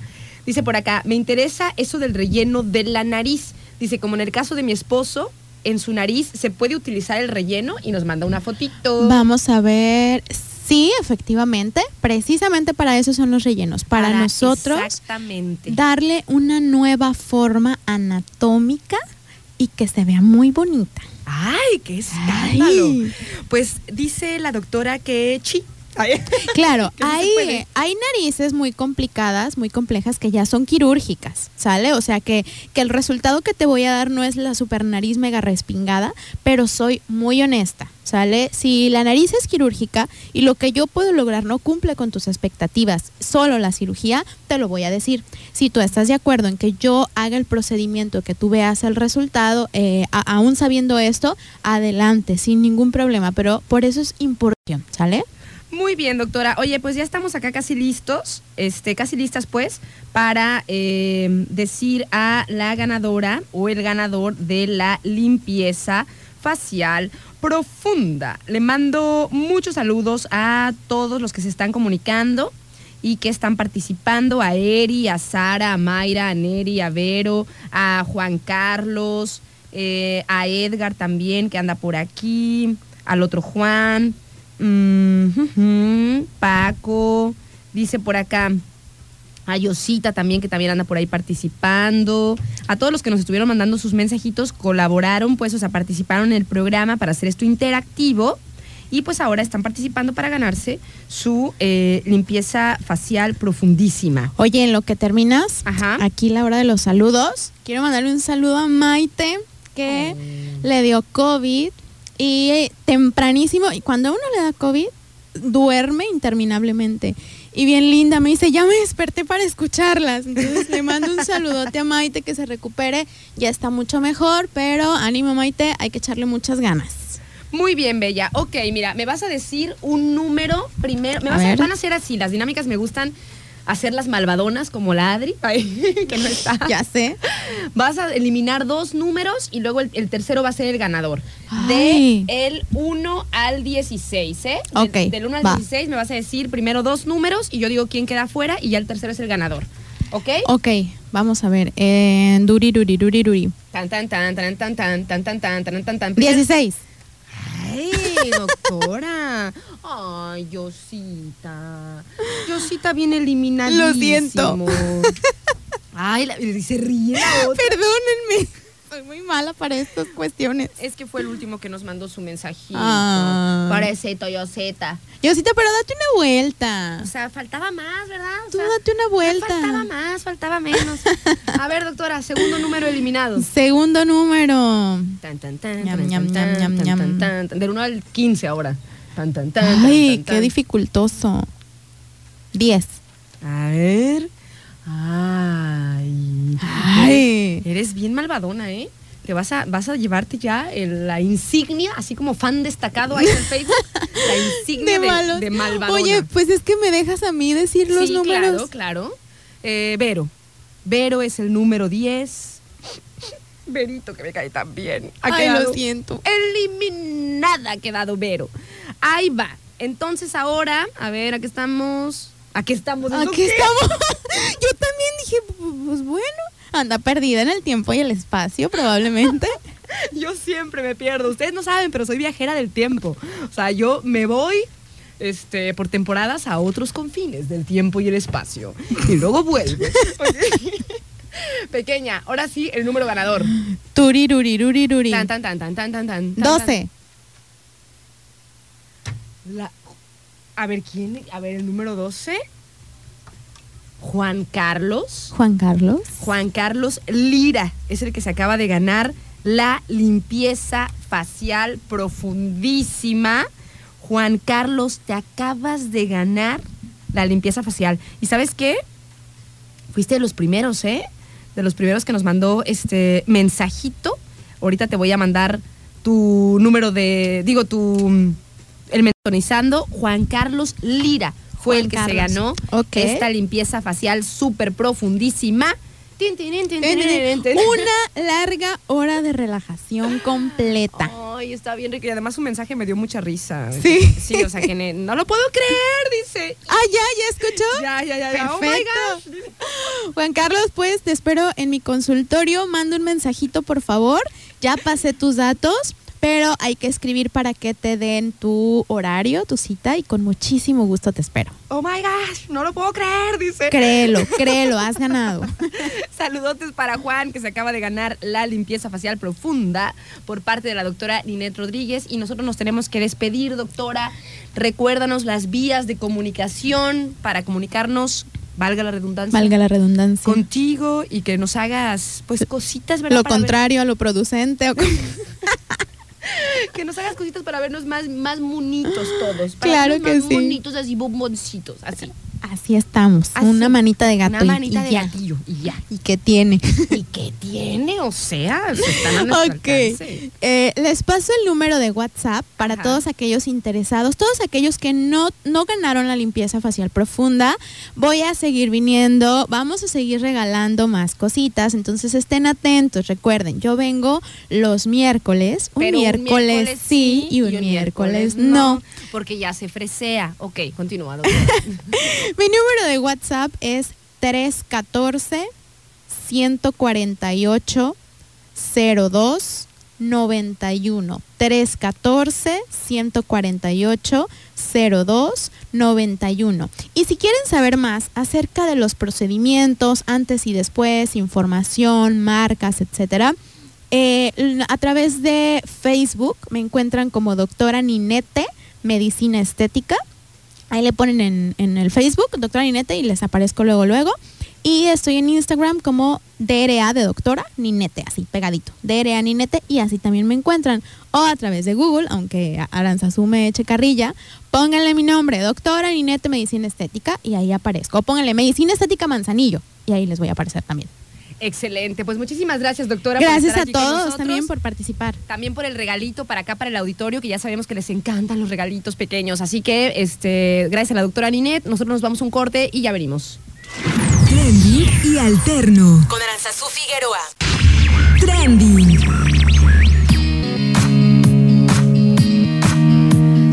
Dice por acá, me interesa eso del relleno de la nariz. Dice, como en el caso de mi esposo, en su nariz se puede utilizar el relleno y nos manda una fotito. Vamos a ver. Sí, efectivamente. Precisamente para eso son los rellenos. Para, nosotros Exactamente. darle una nueva forma anatómica y que se vea muy bonita. ¡Ay, qué escándalo! Ay. Pues dice la doctora que chi. Claro, hay, hay narices muy complicadas, muy complejas que ya son quirúrgicas, ¿sale? O sea que, que el resultado que te voy a dar no es la super nariz mega respingada, pero soy muy honesta, ¿sale? Si la nariz es quirúrgica y lo que yo puedo lograr no cumple con tus expectativas, solo la cirugía, te lo voy a decir. Si tú estás de acuerdo en que yo haga el procedimiento, que tú veas el resultado, eh, a- aún sabiendo esto, adelante, sin ningún problema, pero por eso es importante, ¿sale? Muy bien, doctora. Oye, pues ya estamos acá casi listos, este, casi listas pues, para eh, decir a la ganadora o el ganador de la limpieza facial profunda. Le mando muchos saludos a todos los que se están comunicando y que están participando, a Eri, a Sara, a Mayra, a Neri, a Vero, a Juan Carlos, eh, a Edgar también, que anda por aquí, al otro Juan, mm, Paco, dice por acá, a Yosita también, que también anda por ahí participando. A todos los que nos estuvieron mandando sus mensajitos, colaboraron, pues, o sea, participaron en el programa para hacer esto interactivo. y pues ahora están participando para ganarse su eh, limpieza facial profundísima. Oye, en lo que terminas, Ajá. aquí la hora de los saludos. Quiero mandarle un saludo a Maite, que Oh. le dio COVID y eh, tempranísimo, y cuando a uno le da COVID, duerme interminablemente. Y bien linda, me dice, ya me desperté para escucharlas. Entonces le mando un saludote a Maite, que se recupere, ya está mucho mejor, pero ánimo Maite, hay que echarle muchas ganas. Muy bien, Bella. Ok, mira, me vas a decir un número primero. Me vas a, van a hacer así, las dinámicas me gustan hacerlas malvadonas como la Adri, ay, que no está. Ya sé. Vas a eliminar dos números y luego el, el tercero va a ser el ganador. Ay. De el 1 al 16, ¿eh? De- Ok, del 1 al va. 16 me vas a decir primero dos números y yo digo quién queda fuera y ya el tercero es el ganador. ¿Ok? Ok, vamos a ver. Eh, duri, duri, duri, duri. Tan, tan, tan, tan, tan, tan, tan, tan, tan, tan, tan, tan. 16. Ay, doctora. Ay, Yosita. Yosita viene eliminadísimo. Lo siento. Ay, la- se ríe. Perdónenme. Soy muy mala para estas cuestiones. Es que fue el último que nos mandó su mensajito. Ah. Pobrecito, Yosita. Yosita, pero date una vuelta. O sea, faltaba más, ¿verdad? O Tú sea, date una vuelta. Faltaba más, faltaba menos. A ver, doctora, segundo número eliminado. Segundo número. Del 1 al 15 ahora. Tan, tan, tan, tan, Ay, tan, qué tan. dificultoso. 10. A ver. Ay. Ay. Eres bien malvadona, ¿eh? Te vas a, vas a llevarte ya el- la insignia, así como fan destacado ahí en el Facebook. La insignia de, malos. de malvadona. Oye, pues es que me dejas a mí decir los sí, números. claro, claro. Eh, Vero. Vero es el número 10. Verito, que me cae tan bien. Ha Ay, quedado lo siento. Eliminada ha quedado Vero. Ahí va. Entonces ahora, a ver, aquí estamos. Aquí estamos. ¿eso Aquí qué? estamos. Yo también dije, pu- pues bueno, anda perdida en el tiempo y el espacio, probablemente. Yo siempre me pierdo. Ustedes no saben, pero soy viajera del tiempo. O sea, yo me voy este, por temporadas a otros confines del tiempo y el espacio. Y luego vuelvo. Pequeña, ahora sí, el número ganador. Turirurirurirurí. Tan, tan, tan, tan, tan, tan, tan. tan, 12. tan. La- a ver, ¿quién? A ver, el número 12. Juan Carlos. Juan Carlos. Juan Carlos Lira es el que se acaba de ganar la limpieza facial profundísima. Juan Carlos, te acabas de ganar la limpieza facial. ¿Y sabes qué? Fuiste de los primeros, ¿eh? De los primeros que nos mandó este mensajito. Ahorita te voy a mandar tu número de, digo, tu, el mentonizando. Juan Carlos Lira fue Juan el que Carlos. se ganó esta limpieza facial súper profundísima. Una larga hora de relajación completa. Ay, está bien rico. Y además su mensaje me dio mucha risa. Sí. Sí, o sea que no lo puedo creer, dice. Ah, ya, ya escuchó. Ya, ya, ya, ya. Oh Perfecto. Juan Carlos, pues te espero en mi consultorio. Manda un mensajito, por favor. Ya pasé tus datos, pero hay que escribir para que te den tu horario, tu cita, y con muchísimo gusto te espero. Oh my gosh, no lo puedo creer, dice. Créelo, créelo, has ganado. Saludotes para Juan, que se acaba de ganar la limpieza facial profunda por parte de la doctora Ninette Rodríguez. Y nosotros nos tenemos que despedir, doctora. Recuérdanos las vías de comunicación para comunicarnos, valga la redundancia, Valga la redundancia. contigo y que nos hagas, pues, cositas, ¿verdad? Lo ver- contrario a lo producente. o como- que nos hagas cositas para vernos más, más monitos todos. Para Claro que más sí. Monitos así, bomboncitos, así. Así estamos. Así. Una manita de gato. Una manita y de ya. gatillo y ya. ¿Y qué tiene? ¿Y qué tiene? O sea, se están a nuestro Ok. alcance. Eh, les paso el número de WhatsApp para Ajá. todos aquellos interesados, todos aquellos que no, no ganaron la limpieza facial profunda. Voy a seguir viniendo, vamos a seguir regalando más cositas, entonces estén atentos. Recuerden, yo vengo los miércoles, un, Pero miércoles, sí y un, miércoles, no. Porque ya se fresea. Ok, continúa. Mi número de WhatsApp es 314 148 02 91 314 148 02 91 y si quieren saber más acerca de los procedimientos antes y después información marcas etcétera eh, a través de Facebook me encuentran como doctora Ninete Medicina Estética. Ahí le ponen en, el Facebook, doctora Ninete, y les aparezco luego, luego. Y estoy en Instagram como DRA de doctora Ninete, así pegadito. DRA Ninete y así también me encuentran. O a través de Google, aunque Aranzazú me eche carrilla, pónganle mi nombre, doctora Ninete Medicina Estética, y ahí aparezco. O pónganle Medicina Estética Manzanillo, y ahí les voy a aparecer también. Excelente, pues muchísimas gracias doctora. Gracias a todos también por participar. También por el regalito para acá, para el auditorio, que ya sabemos que les encantan los regalitos pequeños. Así que, este, gracias a la doctora Ninette, nosotros nos vamos a un corte y ya venimos. Trendy y alterno. Con Aranzazú Figueroa. Trending.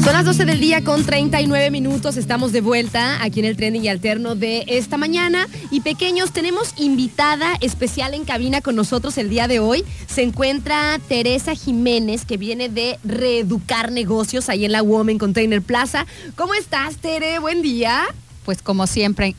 Son las 12 del día con 39 minutos. Estamos de vuelta aquí en el trending y alterno de esta mañana. Y pequeños, tenemos invitada especial en cabina con nosotros el día de hoy. Se encuentra Teresa Jiménez, que viene de reeducar negocios ahí en la Women Container Plaza. ¿Cómo estás, Tere? Buen día. Pues como siempre,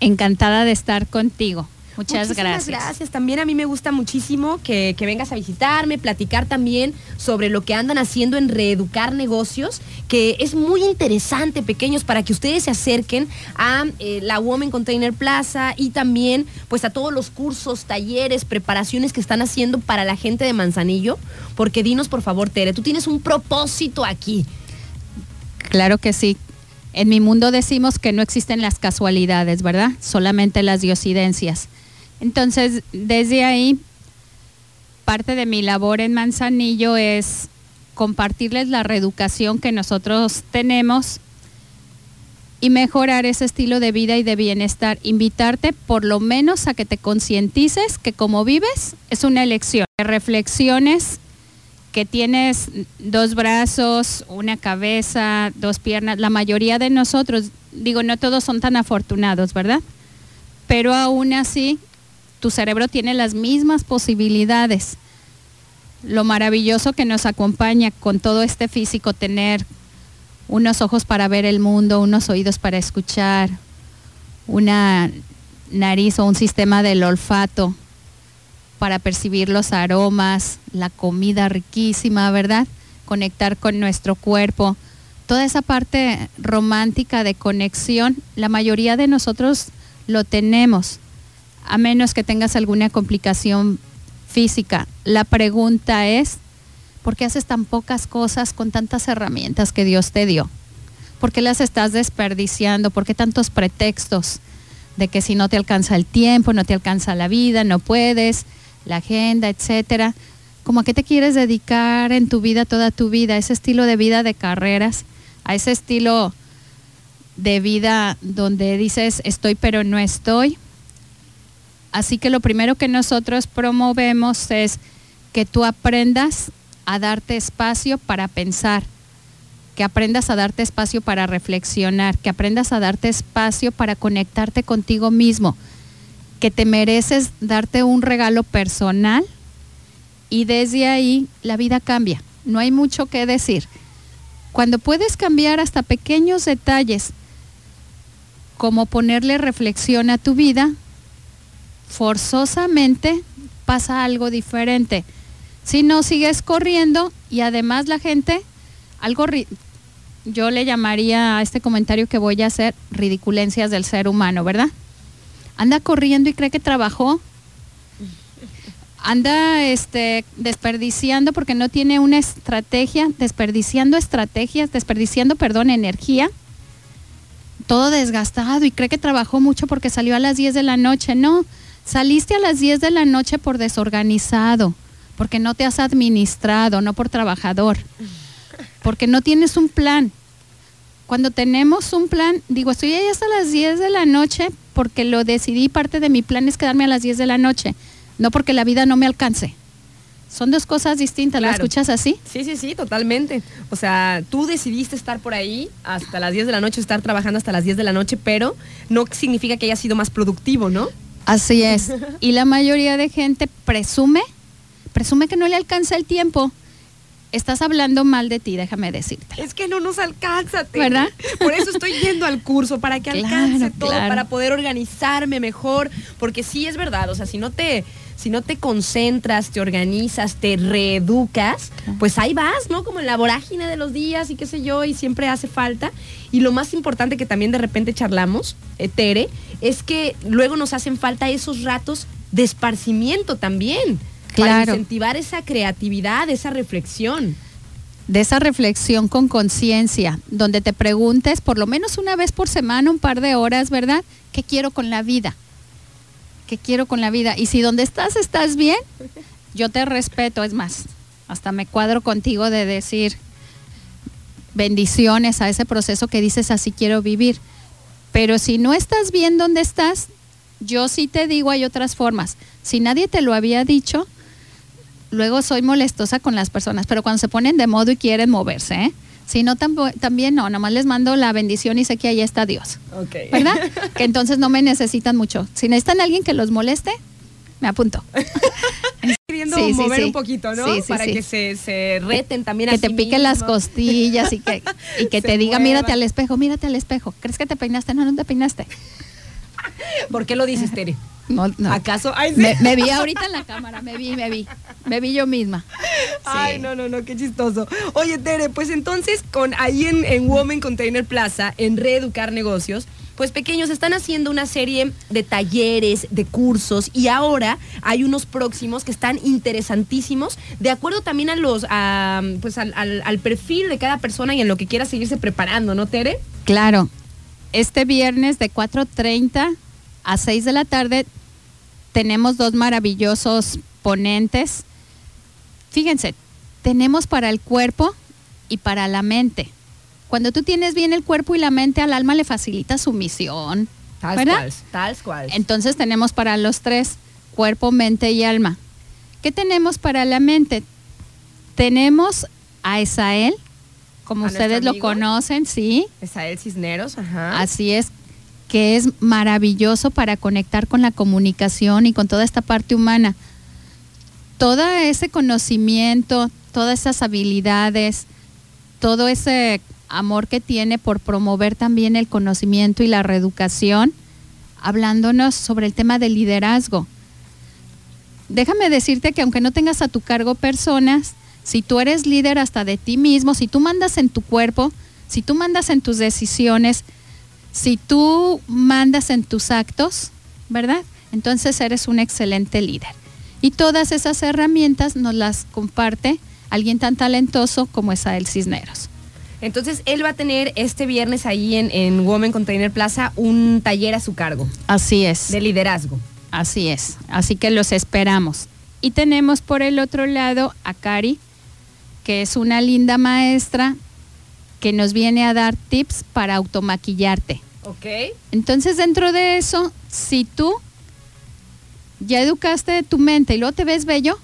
encantada de estar contigo. Muchas Muchísimas gracias. gracias. También a mí me gusta muchísimo que, que vengas a visitarme, platicar también sobre lo que andan haciendo en reeducar negocios, que es muy interesante, pequeños, para que ustedes se acerquen a eh, la Women Container Plaza y también pues a todos los cursos, talleres, preparaciones que están haciendo para la gente de Manzanillo. Porque dinos, por favor, Tere, tú tienes un propósito aquí. Claro que sí. En mi mundo decimos que no existen las casualidades, ¿verdad? Solamente las diosidencias. Entonces, desde ahí, parte de mi labor en Manzanillo es compartirles la reeducación que nosotros tenemos y mejorar ese estilo de vida y de bienestar. Invitarte por lo menos a que te concientices que como vives es una elección. Que reflexiones que tienes dos brazos, una cabeza, dos piernas. La mayoría de nosotros, digo, no todos son tan afortunados, ¿verdad? Pero aún así, tu cerebro tiene las mismas posibilidades. Lo maravilloso que nos acompaña con todo este físico, tener unos ojos para ver el mundo, unos oídos para escuchar, una nariz o un sistema del olfato para percibir los aromas, la comida riquísima, ¿verdad? Conectar con nuestro cuerpo. Toda esa parte romántica de conexión, la mayoría de nosotros lo tenemos, a menos que tengas alguna complicación física. La pregunta es, ¿por qué haces tan pocas cosas con tantas herramientas que Dios te dio? ¿Por qué las estás desperdiciando? ¿Por qué tantos pretextos de que si no te alcanza el tiempo, no te alcanza la vida, no puedes, la agenda, etcétera? ¿Cómo a qué te quieres dedicar en tu vida, toda tu vida? Ese estilo de vida de carreras, a ese estilo de vida donde dices estoy pero no estoy. Así que lo primero que nosotros promovemos es que tú aprendas a darte espacio para pensar, que aprendas a darte espacio para reflexionar, que aprendas a darte espacio para conectarte contigo mismo, que te mereces darte un regalo personal y desde ahí la vida cambia. No hay mucho que decir. Cuando puedes cambiar hasta pequeños detalles, como ponerle reflexión a tu vida, forzosamente pasa algo diferente. Si no sigues corriendo y además la gente, algo, yo le llamaría a este comentario que voy a hacer ridiculencias del ser humano, ¿verdad? Anda corriendo y cree que trabajó. Anda este, desperdiciando porque no tiene una estrategia, desperdiciando estrategias, desperdiciando, perdón, energía todo desgastado y cree que trabajó mucho porque salió a las 10 de la noche. No, saliste a las 10 de la noche por desorganizado, porque no te has administrado, no por trabajador, porque no tienes un plan. Cuando tenemos un plan, digo, estoy ahí hasta las 10 de la noche porque lo decidí, parte de mi plan es quedarme a las 10 de la noche, no porque la vida no me alcance. Son dos cosas distintas, ¿lo Claro. escuchas así? Sí, sí, sí, totalmente. O sea, tú decidiste estar por ahí hasta las 10 de la noche, estar trabajando hasta las 10 de la noche, pero no significa que haya sido más productivo, ¿no? Así es. Y la mayoría de gente presume, presume que no le alcanza el tiempo. Estás hablando mal de ti, déjame decirte. Es que no nos alcanza. ¿Verdad? Por eso estoy yendo al curso, para que Claro, alcance todo, claro. para poder organizarme mejor. Porque sí es verdad, o sea, si no te, si no te concentras, te organizas, te reeducas, pues ahí vas, ¿no? Como en la vorágine de los días y qué sé yo, y siempre hace falta. Y lo más importante que también de repente charlamos, eh, Tere, es que luego nos hacen falta esos ratos de esparcimiento también. Para Claro. incentivar esa creatividad, esa reflexión. de esa reflexión con conciencia, donde te preguntes por lo menos una vez por semana, un par de horas, ¿verdad? ¿Qué quiero con la vida? ¿Qué quiero con la vida? Y si donde estás estás bien, yo te respeto, es más, hasta me cuadro contigo de decir bendiciones a ese proceso que dices así quiero vivir. Pero si no estás bien donde estás, yo sí te digo hay otras formas. Si nadie te lo había dicho, luego soy molestosa con las personas, pero cuando se ponen de modo y quieren moverse, ¿eh? Si no, tampo- también no, nomás les mando la bendición y sé que ahí está Dios, Ok. ¿verdad? que entonces no me necesitan mucho. Si necesitan a alguien que los moleste, me apunto. Queriendo Sí, sí, mover sí. un poquito, ¿no? Sí, sí, Para sí. que se, se reten también a que sí te piquen las costillas y que, y que te diga, mírate al espejo, mírate al espejo. ¿Crees que te peinaste? No, no te peinaste. ¿Por qué lo dices, Tere? No, no. ¿Acaso? Ay, sí. Me, me vi ahorita en la cámara, me vi, me vi. Me vi yo misma. Sí. Ay, no, no, no, qué chistoso. Oye, Tere, pues entonces con ahí en, en Women Container Plaza, en Reeducar Negocios, pues pequeños están haciendo una serie de talleres, de cursos y ahora hay unos próximos que están interesantísimos, de acuerdo también a los, a, pues al, al- al perfil de cada persona y en lo que quiera seguirse preparando, ¿no, Tere? Claro. Este viernes de 4.30 a 6 de la tarde tenemos dos maravillosos ponentes. Fíjense, tenemos para el cuerpo y para la mente. Cuando tú tienes bien el cuerpo y la mente, al alma le facilita su misión. Tal ¿verdad? cual, tal cual. Entonces tenemos para los tres, cuerpo, mente y alma. ¿Qué tenemos para la mente? Tenemos a Esael, como ¿A ustedes lo conocen, sí. Esael Cisneros, ajá. Así es, que es maravilloso para conectar con la comunicación y con toda esta parte humana. Todo ese conocimiento, todas esas habilidades, todo ese amor que tiene por promover también el conocimiento y la reeducación, hablándonos sobre el tema del liderazgo. Déjame decirte que aunque no tengas a tu cargo personas, si tú eres líder hasta de ti mismo, si tú mandas en tu cuerpo, si tú mandas en tus decisiones, si tú mandas en tus actos, ¿verdad? Entonces eres un excelente líder. Y todas esas herramientas nos las comparte alguien tan talentoso como Esael Cisneros. Entonces, él va a tener este viernes ahí en, en Women Container Plaza un taller a su cargo Así es. de liderazgo. Así es. Así que los esperamos. Y tenemos por el otro lado a Cari, que es una linda maestra que nos viene a dar tips para automaquillarte. Ok. Entonces, dentro de eso, si tú ya educaste tu mente y luego te ves bello,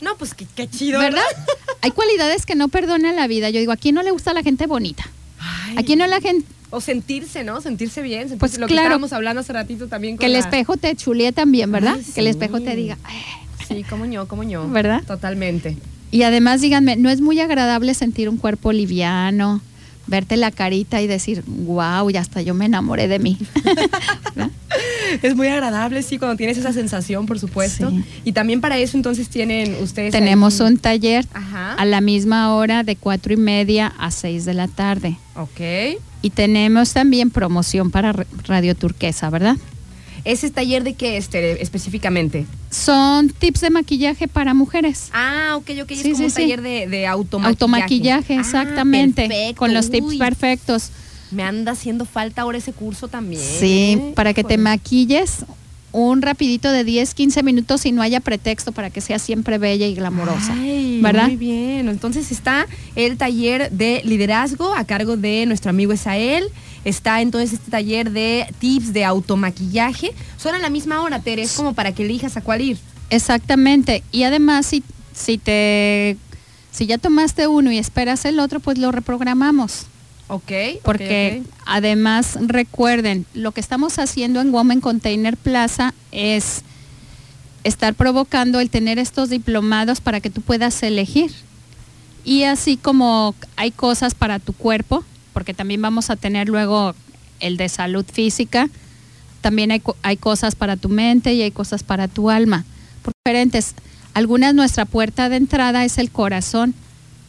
No, pues qué, qué chido. ¿verdad? Hay cualidades que no perdonan la vida. Yo digo, ¿a quién no le gusta la gente bonita? Ay. ¿A quién no la gente O sentirse, ¿no? Sentirse bien. Sentirse Pues lo que claro. estábamos hablando hace ratito también. que el la- espejo te chulee también, ¿verdad? Ay, Que el sí. espejo te diga, "Ay". Sí, como yo, como yo. ¿Verdad? Totalmente. Y además, díganme, ¿no es muy agradable sentir un cuerpo liviano, verte la carita y decir, wow, ya hasta yo me enamoré de mí? Es muy agradable, sí, cuando tienes esa sensación, por supuesto. Sí. Y también para eso, entonces, tienen ustedes. Tenemos ahí- un taller Ajá. a la misma hora de cuatro y media a seis de la tarde. Ok. Y tenemos también promoción para Ra- Radio Turquesa, ¿verdad? ¿Ese taller de qué es, Tere, específicamente? Son tips de maquillaje para mujeres. Ah, ok, ok. Es Sí, como sí, un taller de, de automaquillaje. Automaquillaje, Ah, exactamente. perfecto. Con los tips perfectos. Me anda haciendo falta ahora ese curso también. Sí, para que te maquilles un rapidito de 10, 15 minutos y no haya pretexto para que sea siempre bella y glamurosa. Ay, ¿Verdad? Muy bien. Entonces está el taller de liderazgo a cargo de nuestro amigo Esael. Está entonces este taller de tips de automaquillaje. Son a la misma hora, Tere. Es como para que elijas a cuál ir. Exactamente. Y además, si, si te si ya tomaste uno y esperas el otro, pues lo reprogramamos. Ok. Porque además recuerden, lo que estamos haciendo en Women Container Plaza es estar provocando el tener estos diplomados para que tú puedas elegir. Y así como hay cosas para tu cuerpo, porque también vamos a tener luego el de salud física, también hay, hay cosas para tu mente y hay cosas para tu alma. diferentes. Algunas nuestra puerta de entrada es el corazón,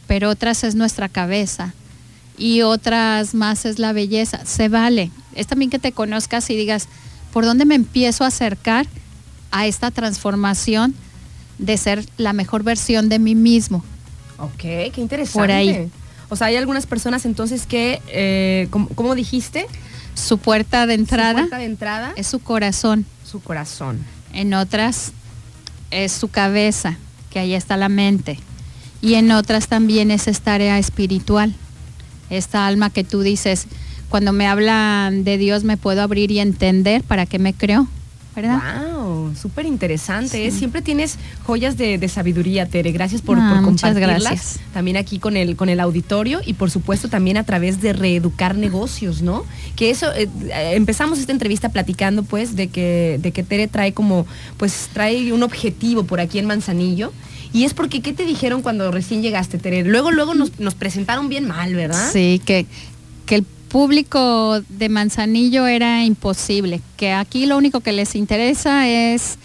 pero otras es nuestra cabeza y otras más es la belleza. Se vale. Es también que te conozcas y digas, ¿por dónde me empiezo a acercar a esta transformación de ser la mejor versión de mí mismo? Ok, qué interesante. Por ahí. O sea, hay algunas personas entonces que, eh, ¿cómo, cómo dijiste? Su puerta de entrada Su puerta de entrada es su corazón. su corazón. en otras es su cabeza, que ahí está la mente, y en otras también es esta área espiritual, esta alma que tú dices, cuando me hablan de Dios me puedo abrir y entender para qué me creo, ¿verdad? Wow, súper interesante. ¿eh? Siempre tienes joyas de, de sabiduría, Tere. Gracias por, Ah, por compartirlas. gracias. También aquí con el, con el auditorio y por supuesto también a través de reeducar negocios, ¿no? Que eso, eh, eh, empezamos esta entrevista platicando pues de que, de que Tere trae como, pues trae un objetivo por aquí en Manzanillo. Y es porque, ¿qué te dijeron cuando recién llegaste, Tere? Luego, luego nos, nos presentaron bien mal, ¿verdad? Sí, que, que el público de Manzanillo era imposible, que aquí lo único que les interesa es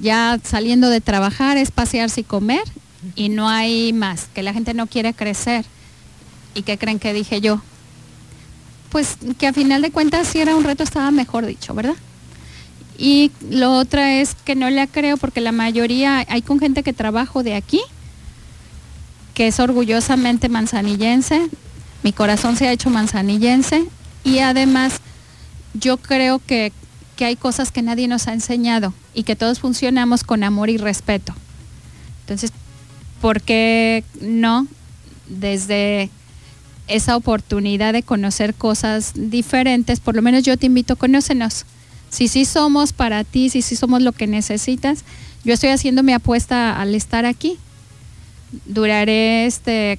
ya saliendo de trabajar, es pasearse y comer y no hay más, que la gente no quiere crecer. ¿Y qué creen que dije yo? Pues que a final de cuentas si era un reto estaba mejor dicho, ¿verdad? Y lo otra es que no la creo porque la mayoría, hay con gente que trabajo de aquí, que es orgullosamente manzanillense, mi corazón se ha hecho manzanillense y además yo creo que, que hay cosas que nadie nos ha enseñado y que todos funcionamos con amor y respeto. Entonces, ¿por qué no desde esa oportunidad de conocer cosas diferentes? Por lo menos yo te invito, conócenos. Si sí somos para ti, si sí somos lo que necesitas, yo estoy haciendo mi apuesta al estar aquí. Duraré este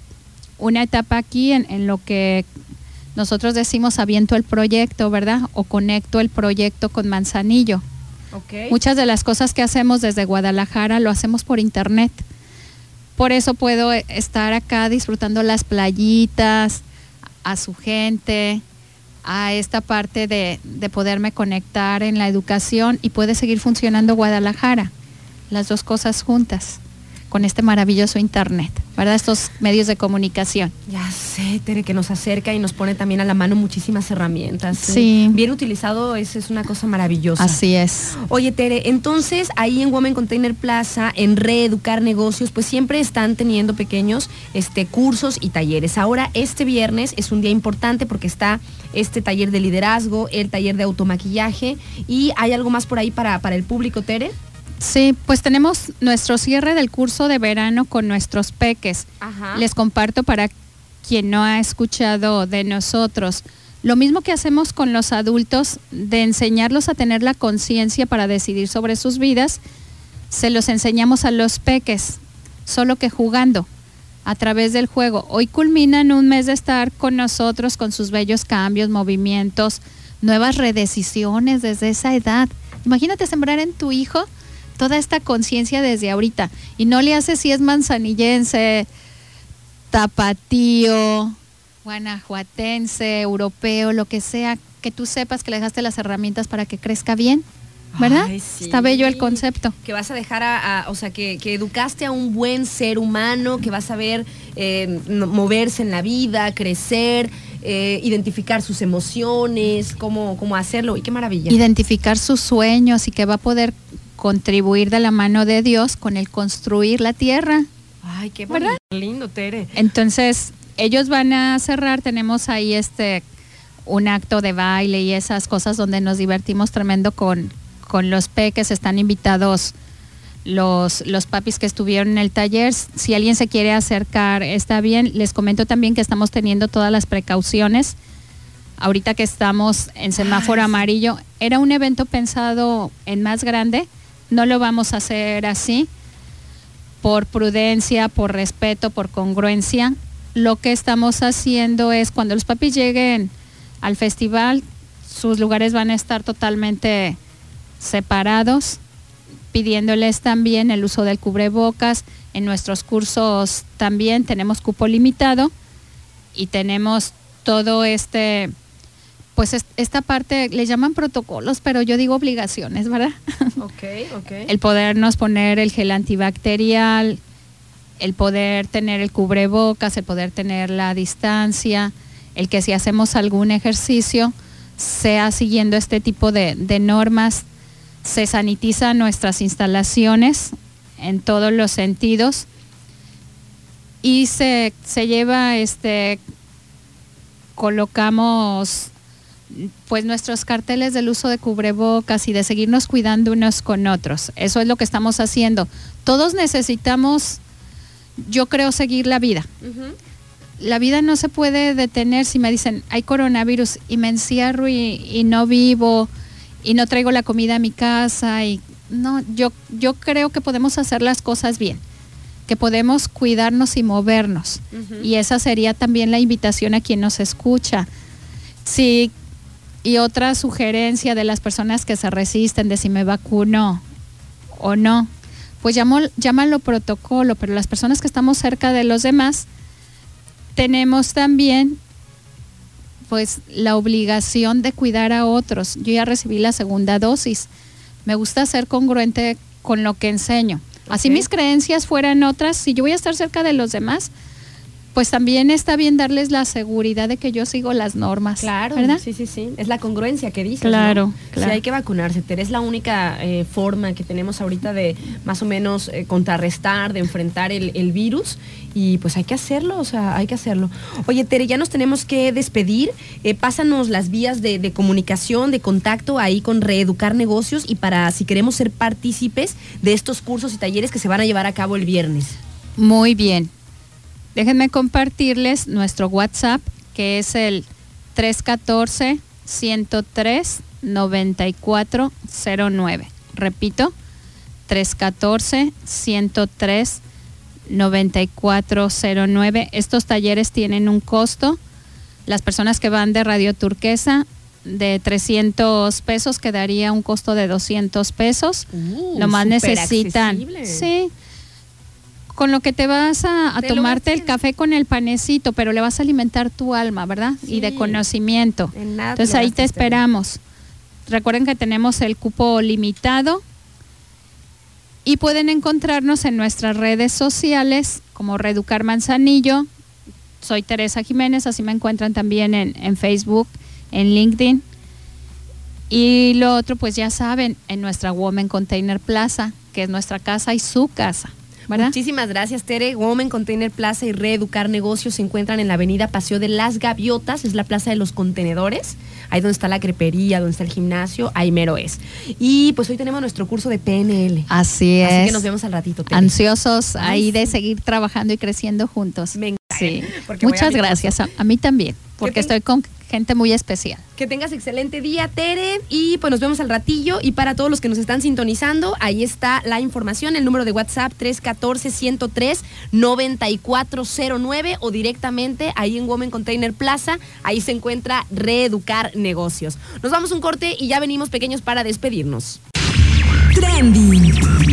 una etapa aquí en, en lo que nosotros decimos aviento el proyecto, ¿verdad? O conecto el proyecto con Manzanillo. Ok. Muchas de las cosas que hacemos desde Guadalajara lo hacemos por internet. Por eso puedo estar acá disfrutando las playitas, a su gente, a esta parte de, de poderme conectar en la educación y puede seguir funcionando Guadalajara. Las dos cosas juntas con este maravilloso internet, ¿verdad? Estos medios de comunicación. Ya sé, Tere, que nos acerca y nos pone también a la mano muchísimas herramientas. Sí. Bien utilizado, es, es una cosa maravillosa. Así es. Oye, Tere, entonces ahí en Women Container Plaza, en Reeducar Negocios, pues siempre están teniendo pequeños este, cursos y talleres. Ahora, este viernes es un día importante porque está este taller de liderazgo, el taller de automaquillaje y hay algo más por ahí para, para el público, Tere. Sí, pues tenemos nuestro cierre del curso de verano con nuestros peques. Ajá. Les comparto para quien no ha escuchado de nosotros. Lo mismo que hacemos con los adultos de enseñarlos a tener la conciencia para decidir sobre sus vidas, se los enseñamos a los peques, solo que jugando a través del juego. Hoy culminan un mes de estar con nosotros con sus bellos cambios, movimientos, nuevas redecisiones desde esa edad. Imagínate sembrar en tu hijo toda esta conciencia desde ahorita y no le haces si es manzanillense, tapatío, guanajuatense, europeo, lo que sea, que tú sepas que le dejaste las herramientas para que crezca bien, ¿verdad? Ay, sí. Está bello el concepto. Que vas a dejar a, a- o sea, que, que educaste a un buen ser humano, que vas a ver eh, moverse en la vida, crecer, eh, identificar sus emociones, cómo, cómo hacerlo. Y qué maravilla. Identificar sus sueños y que va a poder contribuir de la mano de Dios con el construir la tierra. Ay, qué bonito, lindo, Tere. Entonces, ellos van a cerrar, tenemos ahí este un acto de baile y esas cosas donde nos divertimos tremendo con, con los peques, están invitados los, los papis que estuvieron en el taller. Si alguien se quiere acercar, está bien. Les comento también que estamos teniendo todas las precauciones. Ahorita que estamos en semáforo Ay, amarillo, era un evento pensado en más grande. No lo vamos a hacer así por prudencia, por respeto, por congruencia. Lo que estamos haciendo es cuando los papis lleguen al festival, sus lugares van a estar totalmente separados, pidiéndoles también el uso del cubrebocas. En nuestros cursos también tenemos cupo limitado y tenemos todo este pues esta parte le llaman protocolos, pero yo digo obligaciones, ¿verdad? Ok, ok. el podernos poner el gel antibacterial, el poder tener el cubrebocas, el poder tener la distancia, el que si hacemos algún ejercicio sea siguiendo este tipo de, de normas, se sanitizan nuestras instalaciones en todos los sentidos y se, se lleva este colocamos pues nuestros carteles del uso de cubrebocas y de seguirnos cuidando unos con otros. Eso es lo que estamos haciendo. Todos necesitamos, yo creo, seguir la vida. La vida no se puede detener si me dicen, hay coronavirus y me encierro y, no vivo y no traigo la comida a mi casa. Y no, yo, yo creo que podemos hacer las cosas bien que podemos cuidarnos y movernos. Y esa sería también la invitación a quien nos escucha. Si y otra sugerencia de las personas que se resisten de si me vacuno o no, pues llamo, llámalo protocolo, pero las personas que estamos cerca de los demás tenemos también pues la obligación de cuidar a otros. Yo ya recibí la segunda dosis. Me gusta ser congruente con lo que enseño. Así mis creencias fueran otras, si yo voy a estar cerca de los demás, pues también está bien darles la seguridad de que yo sigo las normas. Claro, ¿verdad? sí, sí, sí. Es la congruencia que dices. Claro, ¿no? claro. Sí, hay que vacunarse. Pero es la única eh, forma que tenemos ahorita de más o menos eh, contrarrestar, de enfrentar el, el, virus. Y pues hay que hacerlo, o sea, hay que hacerlo. Oye, Tere, ya nos tenemos que despedir. Eh, pásanos las vías de, de comunicación, de contacto ahí con Reeducar Negocios y para si queremos ser partícipes de estos cursos y talleres que se van a llevar a cabo el viernes. Muy bien. Déjenme compartirles nuestro WhatsApp, que es el 314-103-9409. Repito, 314-103-9409. Estos talleres tienen un costo. Las personas que van de Radio Turquesa de 300 pesos quedaría un costo de 200 pesos. Uh, Lo más necesitan. accesible. Sí, con lo que te vas a, a Te lo tomarte a- el café con el panecito, pero le vas a alimentar tu alma, ¿verdad? Y de conocimiento. En nada Entonces ahí te esperamos. Recuerden que tenemos el cupo limitado y pueden encontrarnos en nuestras redes sociales como Reeducar Manzanillo. Soy Teresa Jiménez, así me encuentran también en, en Facebook, en LinkedIn. Y lo otro, pues ya saben, en nuestra Women Container Plaza, que es nuestra casa y su casa, ¿verdad? Muchísimas gracias, Tere. Women Container Plaza y Reeducar Negocios se encuentran en la avenida Paseo de las Gaviotas, es la plaza de los contenedores, ahí donde está la crepería, donde está el gimnasio, ahí mero es. Y pues hoy tenemos nuestro curso de PNL. Así es. Así que nos vemos al ratito, Tere. Ansiosos ahí de seguir trabajando y creciendo juntos. Me encanta, Sí. a Muchas gracias. A, a mí también, porque estoy con gente muy especial. Que tengas excelente día, Tere. Y pues nos vemos al ratillo. Y para todos los que nos están sintonizando, ahí está la información, el número de WhatsApp 314-103-9409 o directamente ahí en Women Container Plaza. Ahí se encuentra Reeducar Negocios. Nos vamos un corte y ya venimos pequeños para despedirnos. Trending.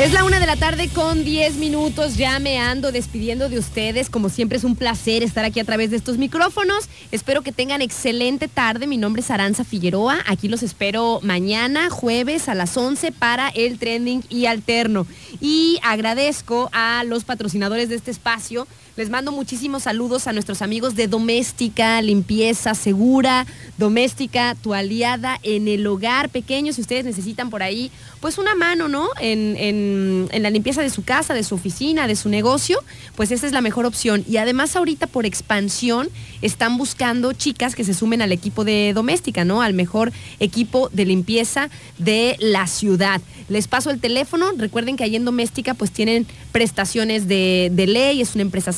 Es la una de la tarde con 10 minutos. Ya me ando despidiendo de ustedes. Como siempre es un placer estar aquí a través de estos micrófonos. Espero que tengan excelente tarde. Mi nombre es Aranza Figueroa. Aquí los espero mañana, jueves a las 11 para el trending y alterno. Y agradezco a los patrocinadores de este espacio. Les mando muchísimos saludos a nuestros amigos de Doméstica, Limpieza Segura, Doméstica, tu aliada en el hogar pequeño. Si ustedes necesitan por ahí, pues una mano, ¿no? En, en- la limpieza de su casa, de su oficina, de su negocio, pues esa es la mejor opción. Y además ahorita por expansión están buscando chicas que se sumen al equipo de Doméstica, ¿no? Al mejor equipo de limpieza de la ciudad. Les paso el teléfono. Recuerden que ahí en Doméstica pues tienen prestaciones de, de ley, es una empresa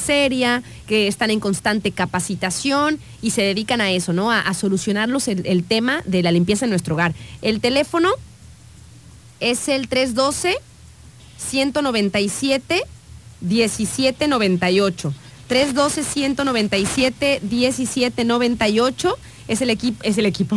que están en constante capacitación y se dedican a eso, ¿no? A, solucionarlos el, el tema de la limpieza en nuestro hogar. El teléfono es el 312 197 1798. 312-197-1798 es el equipo, es el equipo,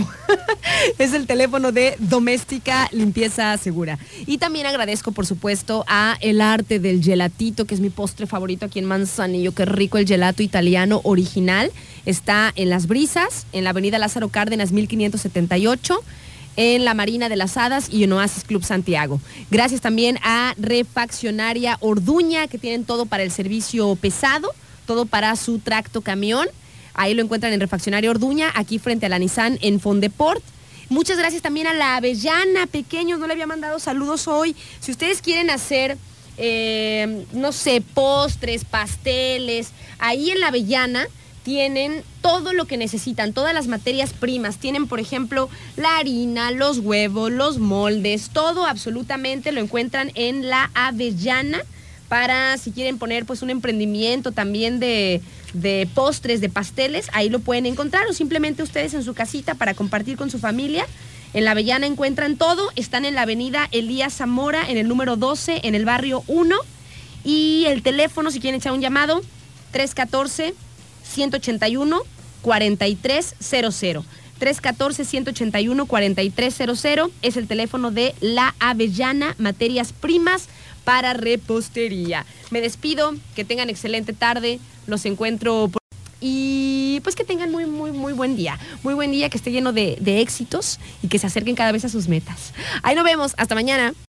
es el teléfono de Doméstica Limpieza Segura. Y también agradezco, por supuesto, a El Arte del Gelatito, que es mi postre favorito aquí en Manzanillo. Qué rico el gelato italiano original. Está en Las Brisas, en la avenida Lázaro Cárdenas 1578 en la Marina de las Hadas y en Oasis Club Santiago. Gracias también a Refaccionaria Orduña, que tienen todo para el servicio pesado, todo para su tracto camión. Ahí lo encuentran en Refaccionaria Orduña, aquí frente a la Nissan en Fondeport. Muchas gracias también a la Avellana, pequeños, no le había mandado saludos hoy. Si ustedes quieren hacer, eh, no sé, postres, pasteles, ahí en la Avellana tienen todo lo que necesitan, todas las materias primas. Tienen, por ejemplo, la harina, los huevos, los moldes, todo absolutamente lo encuentran en la Avellana para si quieren poner pues un emprendimiento también de, de postres, de pasteles, ahí lo pueden encontrar o simplemente ustedes en su casita para compartir con su familia. En la Avellana encuentran todo, están en la avenida Elías Zamora, en el número 12, en el barrio 1. Y el teléfono, si quieren echar un llamado, 314-181-4300. 314-181-4300 es el teléfono de La Avellana Materias Primas para repostería. Me despido, que tengan excelente tarde, los encuentro y pues que tengan muy, muy, muy buen día. Muy buen día, que esté lleno de, de éxitos y que se acerquen cada vez a sus metas. Ahí nos vemos, hasta mañana.